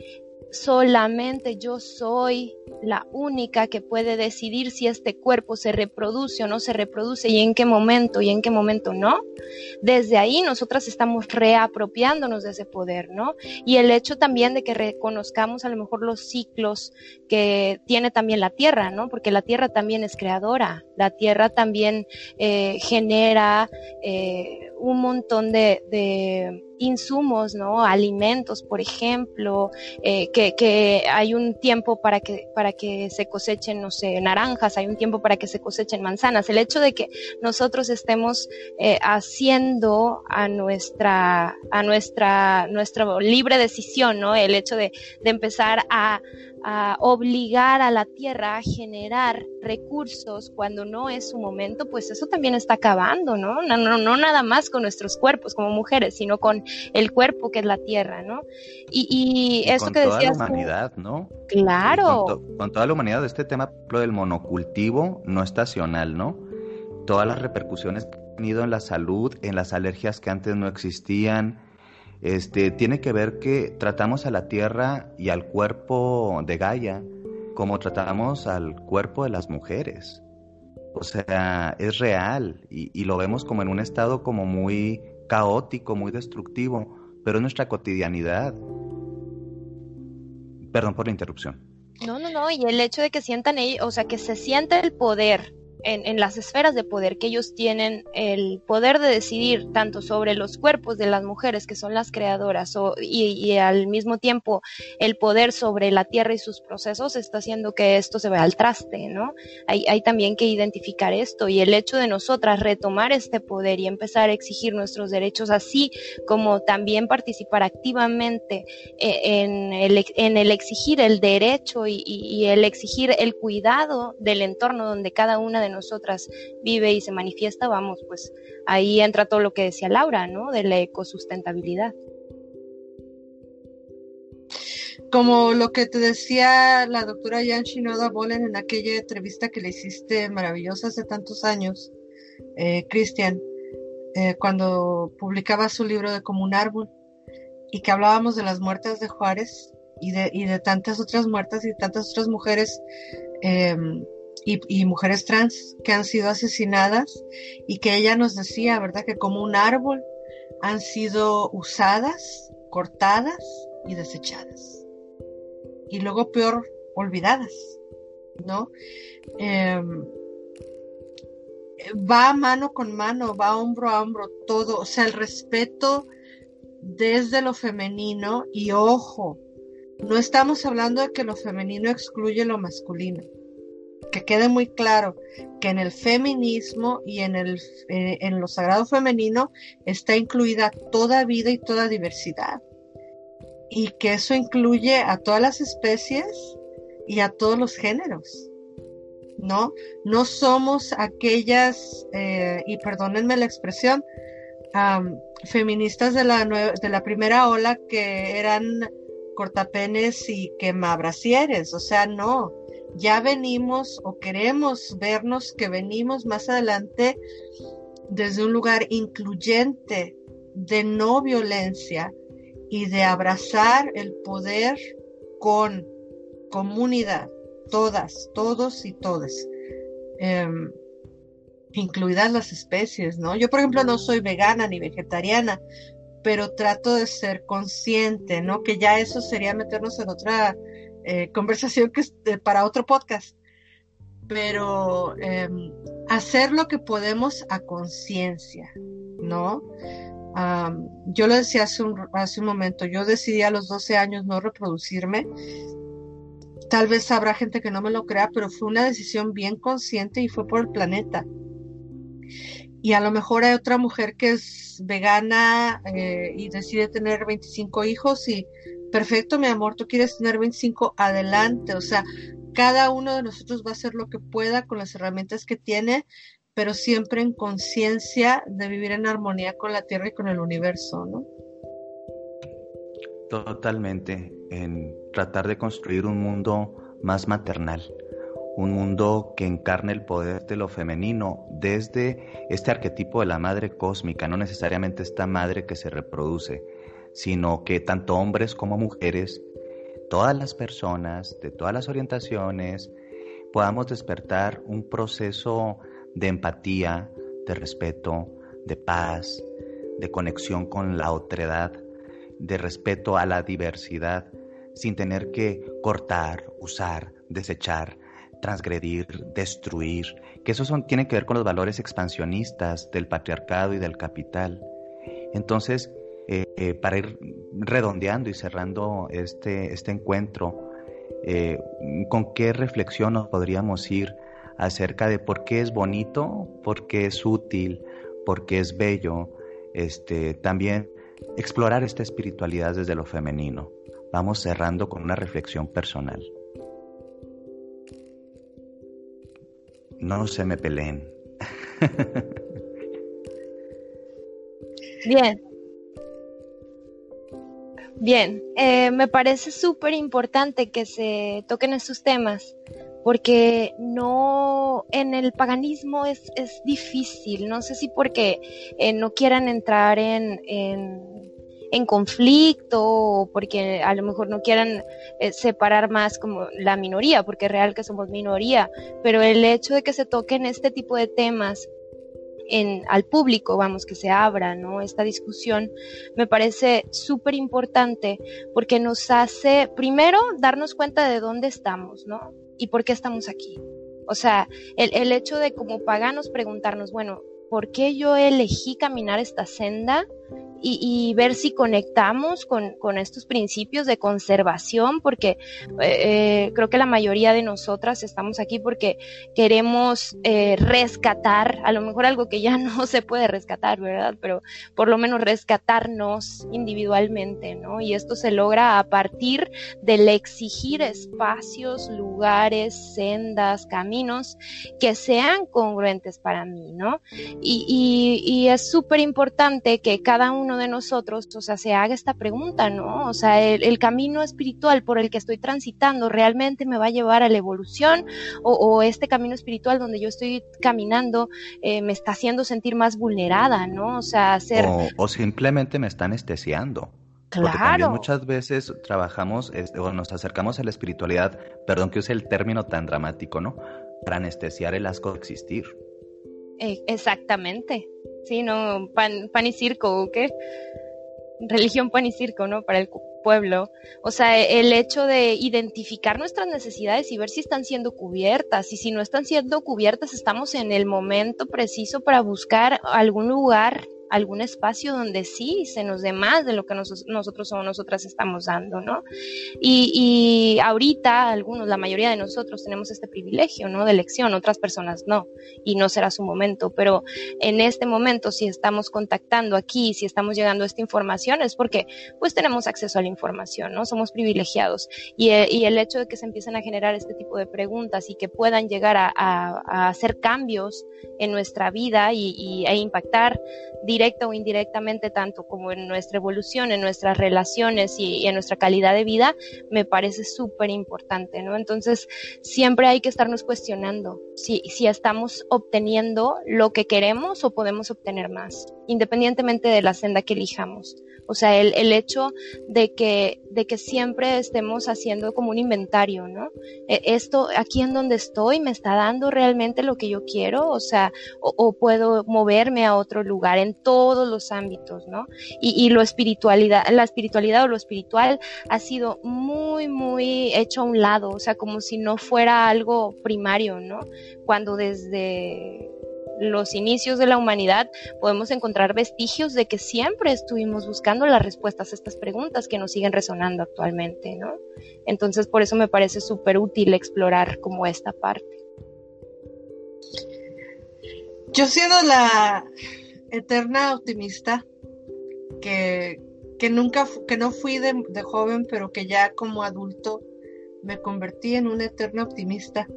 solamente yo soy la única que puede decidir si este cuerpo se reproduce o no se reproduce y en qué momento y en qué momento no, desde ahí nosotras estamos reapropiándonos de ese poder, ¿no? Y el hecho también de que reconozcamos a lo mejor los ciclos que tiene también la Tierra, ¿no? Porque la Tierra también es creadora, la Tierra también eh, genera eh, un montón de, de insumos, ¿no? Alimentos, por ejemplo, eh, que, que, hay un tiempo para que, para que se cosechen, no sé, naranjas, hay un tiempo para que se cosechen manzanas. El hecho de que nosotros estemos eh, haciendo a nuestra, a nuestra, nuestra libre decisión, ¿no? El hecho de, de empezar a, a obligar a la tierra a generar recursos cuando no es su momento, pues eso también está acabando, ¿no? No, no, no nada más con nuestros cuerpos como mujeres, sino con el cuerpo que es la tierra, ¿no? Y, y, eso con que toda decías. la humanidad, ¿no? Claro. Con, to con, toda la humanidad, este tema del monocultivo no estacional, ¿no? Todas las repercusiones que ha tenido en la salud, en las alergias que antes no existían, este, tiene que ver que tratamos a la tierra y al cuerpo de Gaia como tratamos al cuerpo de las mujeres. O sea, es real y, lo vemos como en un estado como muy caótico, muy destructivo, pero es nuestra cotidianidad. Perdón por la interrupción. No, no, no, y el hecho de que sientan o sea, que se siente el poder en, en, las esferas de poder, que ellos tienen el poder de decidir tanto sobre los cuerpos de las mujeres, que son las creadoras, o, y, y, al mismo tiempo el poder sobre la tierra y sus procesos, está haciendo que esto se vea al traste, ¿no? Hay, hay también que identificar esto y el hecho de nosotras retomar este poder y empezar a exigir nuestros derechos, así como también participar activamente eh, en el, en el exigir el derecho y, y el exigir el cuidado del entorno donde cada una de nosotras vive y se manifiesta, vamos, pues ahí entra todo lo que decía Laura, ¿no? De la ecosustentabilidad. Como lo que te decía la doctora Jan Shinoda Bolen en aquella entrevista que le hiciste maravillosa hace tantos años, eh, Cristian, eh, cuando publicaba su libro de Como un árbol, y que hablábamos de las muertas de Juárez y de, y de tantas otras muertas y tantas otras mujeres eh, y, y, mujeres trans que han sido asesinadas y que ella nos decía, ¿verdad? Que como un árbol han sido usadas, cortadas y desechadas. Y luego peor, olvidadas, ¿no? Eh, va mano con mano, va hombro a hombro todo, o sea, el respeto desde lo femenino y ojo, no estamos hablando de que lo femenino excluye lo masculino que quede muy claro que en el feminismo y en, el, eh, en lo sagrado femenino está incluida toda vida y toda diversidad. Y que eso incluye a todas las especies y a todos los géneros. ¿No? No somos aquellas, eh, y perdónenme la expresión, feministas de la, de la primera ola que eran cortapenes y quemabrasieres. O sea, no ya venimos o queremos vernos que venimos más adelante desde un lugar incluyente de no violencia y de abrazar el poder con comunidad, todas, todos y todas, eh, incluidas las especies, ¿no? Yo, por ejemplo, no soy vegana ni vegetariana, pero trato de ser consciente, ¿no? Que ya eso sería meternos en otra eh, conversación que para otro podcast. Pero eh, hacer lo que podemos a conciencia, ¿no? Yo lo decía hace un, hace un momento, yo decidí a los 12 años no reproducirme. Tal vez habrá gente que no me lo crea, pero fue una decisión bien consciente y fue por el planeta. Y a lo mejor hay otra mujer que es vegana eh, y decide tener 25 hijos y perfecto, mi amor, tú quieres tener 25, adelante. O sea, cada uno de nosotros va a hacer lo que pueda con las herramientas que tiene, pero siempre en conciencia de vivir en armonía con la Tierra y con el universo, ¿no? Totalmente, en tratar de construir un mundo más maternal, un mundo que encarne el poder de lo femenino desde este arquetipo de la madre cósmica, no necesariamente esta madre que se reproduce, sino que tanto hombres como mujeres todas las personas, de todas las orientaciones, podamos despertar un proceso de empatía, de respeto, de paz, de conexión con la otredad, de respeto a la diversidad, sin tener que cortar, usar, desechar, transgredir, destruir, que eso tiene que ver con los valores expansionistas del patriarcado y del capital. Entonces, eh, eh, para ir redondeando y cerrando este, este encuentro, eh, ¿con qué reflexión nos podríamos ir acerca de por qué es bonito, por qué es útil, por qué es bello? Este, también explorar esta espiritualidad desde lo femenino. Vamos cerrando con una reflexión personal. No se me peleen. *laughs* Bien. Bien, eh, me parece súper importante que se toquen estos temas porque no en el paganismo es, es difícil, no sé si porque eh, no quieran entrar en, en, conflicto o porque a lo mejor no quieran eh, separar más como la minoría, porque es real que somos minoría, pero el hecho de que se toquen este tipo de temas en, al público, vamos, que se abra, ¿no? Esta discusión me parece súper importante porque nos hace, primero, darnos cuenta de dónde estamos, ¿no? Y por qué estamos aquí. O sea, el, el hecho de como paganos preguntarnos, bueno, ¿por qué yo elegí caminar esta senda? Y, ver si conectamos con, estos principios de conservación, porque eh, creo que la mayoría de nosotras estamos aquí porque queremos eh, rescatar, a lo mejor algo que ya *laughs* no se puede rescatar, ¿verdad? Pero por lo menos rescatarnos individualmente, ¿no? Y esto se logra a partir del exigir espacios, lugares, sendas, caminos que sean congruentes para mí, ¿no? Y, y es súper importante que cada uno de nosotros, o sea, se haga esta pregunta, ¿no? O sea, el, camino espiritual por el que estoy transitando realmente me va a llevar a la evolución o, este camino espiritual donde yo estoy caminando eh, me está haciendo sentir más vulnerada, ¿no? O sea, hacer... O, simplemente me está anestesiando. Claro. Porque también muchas veces trabajamos o nos acercamos a la espiritualidad, perdón que use el término tan dramático, ¿no? Para anestesiar el asco de existir. Eh, exactamente. Sí, no, pan, pan y circo, ¿o qué? Religión, pan y circo, ¿no? Para el pueblo. O sea, el hecho de identificar nuestras necesidades y ver si están siendo cubiertas. Y si no están siendo cubiertas, estamos en el momento preciso para buscar algún lugar algún espacio donde sí se nos dé más de lo que nosotros o nosotras estamos dando, ¿no? Y, ahorita algunos, la mayoría de nosotros tenemos este privilegio, ¿no? De elección, otras personas no, y no será su momento, pero en este momento si estamos contactando aquí, si estamos llegando a esta información es porque pues tenemos acceso a la información, ¿no? Somos privilegiados y, el hecho de que se empiecen a generar este tipo de preguntas y que puedan llegar a, hacer cambios en nuestra vida y, e impactar directa o indirectamente, tanto como en nuestra evolución, en nuestras relaciones y, en nuestra calidad de vida, me parece súper importante, ¿no? Entonces, siempre hay que estarnos cuestionando si, si estamos obteniendo lo que queremos o podemos obtener más, independientemente de la senda que elijamos. O sea, el, el hecho de que, de que siempre estemos haciendo como un inventario, ¿no? E, esto, aquí en donde estoy, me está dando realmente lo que yo quiero, o sea, o, puedo moverme a otro lugar en todos los ámbitos, ¿no? Y, y lo espiritualidad, la espiritualidad o lo espiritual ha sido muy, muy hecho a un lado, o sea, como si no fuera algo primario, ¿no? Cuando desde los inicios de la humanidad, podemos encontrar vestigios de que siempre estuvimos buscando las respuestas a estas preguntas que nos siguen resonando actualmente, ¿no? Entonces, por eso me parece súper útil explorar como esta parte. Yo siendo la eterna optimista que, nunca, que no fui de, de joven, pero que ya como adulto me convertí en una eterna optimista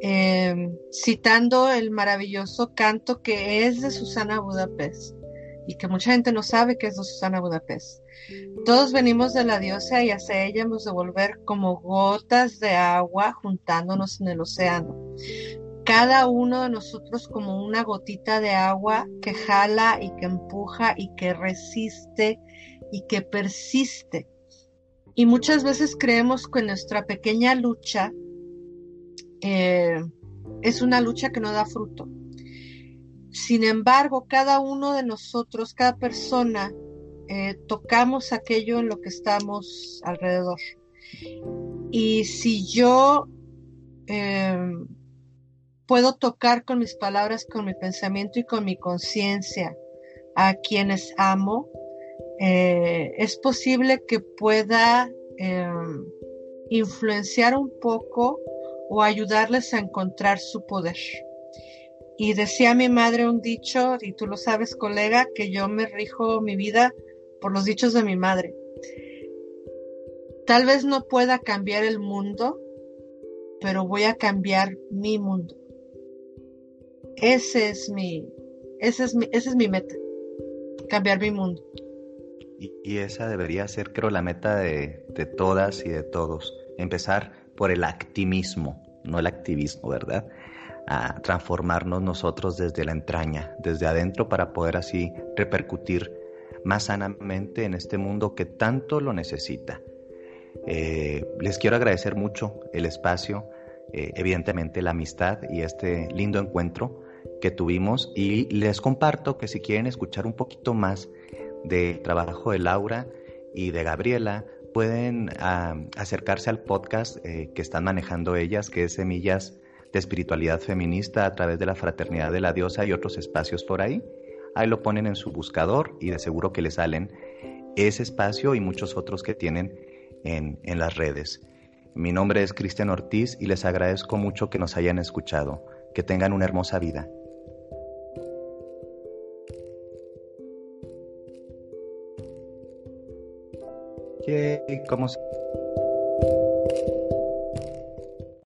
Em, citando el maravilloso canto que es de Susana Budapest y que mucha gente no sabe que es de Susana Budapest. Todos venimos de la diosa y hacia ella hemos de volver como gotas de agua juntándonos en el océano. Cada uno de nosotros como una gotita de agua que jala y que empuja y que resiste y que persiste Y muchas veces creemos que nuestra pequeña lucha eh, es una lucha que no da fruto. Sin embargo, cada uno de nosotros, cada persona, eh, tocamos aquello en lo que estamos alrededor. Y si yo em, puedo tocar con mis palabras, con mi pensamiento y con mi conciencia a quienes amo, eh, es posible que pueda influenciar un poco o ayudarles a encontrar su poder. Y decía mi madre un dicho, y tú lo sabes, colega, que yo me rijo mi vida por los dichos de mi madre. Tal vez no pueda cambiar el mundo, pero voy a cambiar mi mundo. Ese es mi, ese es mi, esa es mi meta, cambiar mi mundo. Y, esa debería ser, creo, la meta de, de todas y de todos. Empezar por el activismo, no el activismo, ¿verdad? A transformarnos nosotros desde la entraña, desde adentro, para poder así repercutir más sanamente en este mundo que tanto lo necesita. Eh, les quiero agradecer mucho el espacio, eh, evidentemente la amistad y este lindo encuentro que tuvimos y les comparto que si quieren escuchar un poquito más del trabajo de Laura y de Gabriela, pueden ah, acercarse al podcast eh, que están manejando ellas, que es Semillas de Espiritualidad Feminista a través de la Fraternidad de la Diosa y otros espacios por ahí. Ahí lo ponen en su buscador y de seguro que les salen ese espacio y muchos otros que tienen en, en las redes. Mi nombre es Cristian Ortiz y les agradezco mucho que nos hayan escuchado. Que tengan una hermosa vida. que, como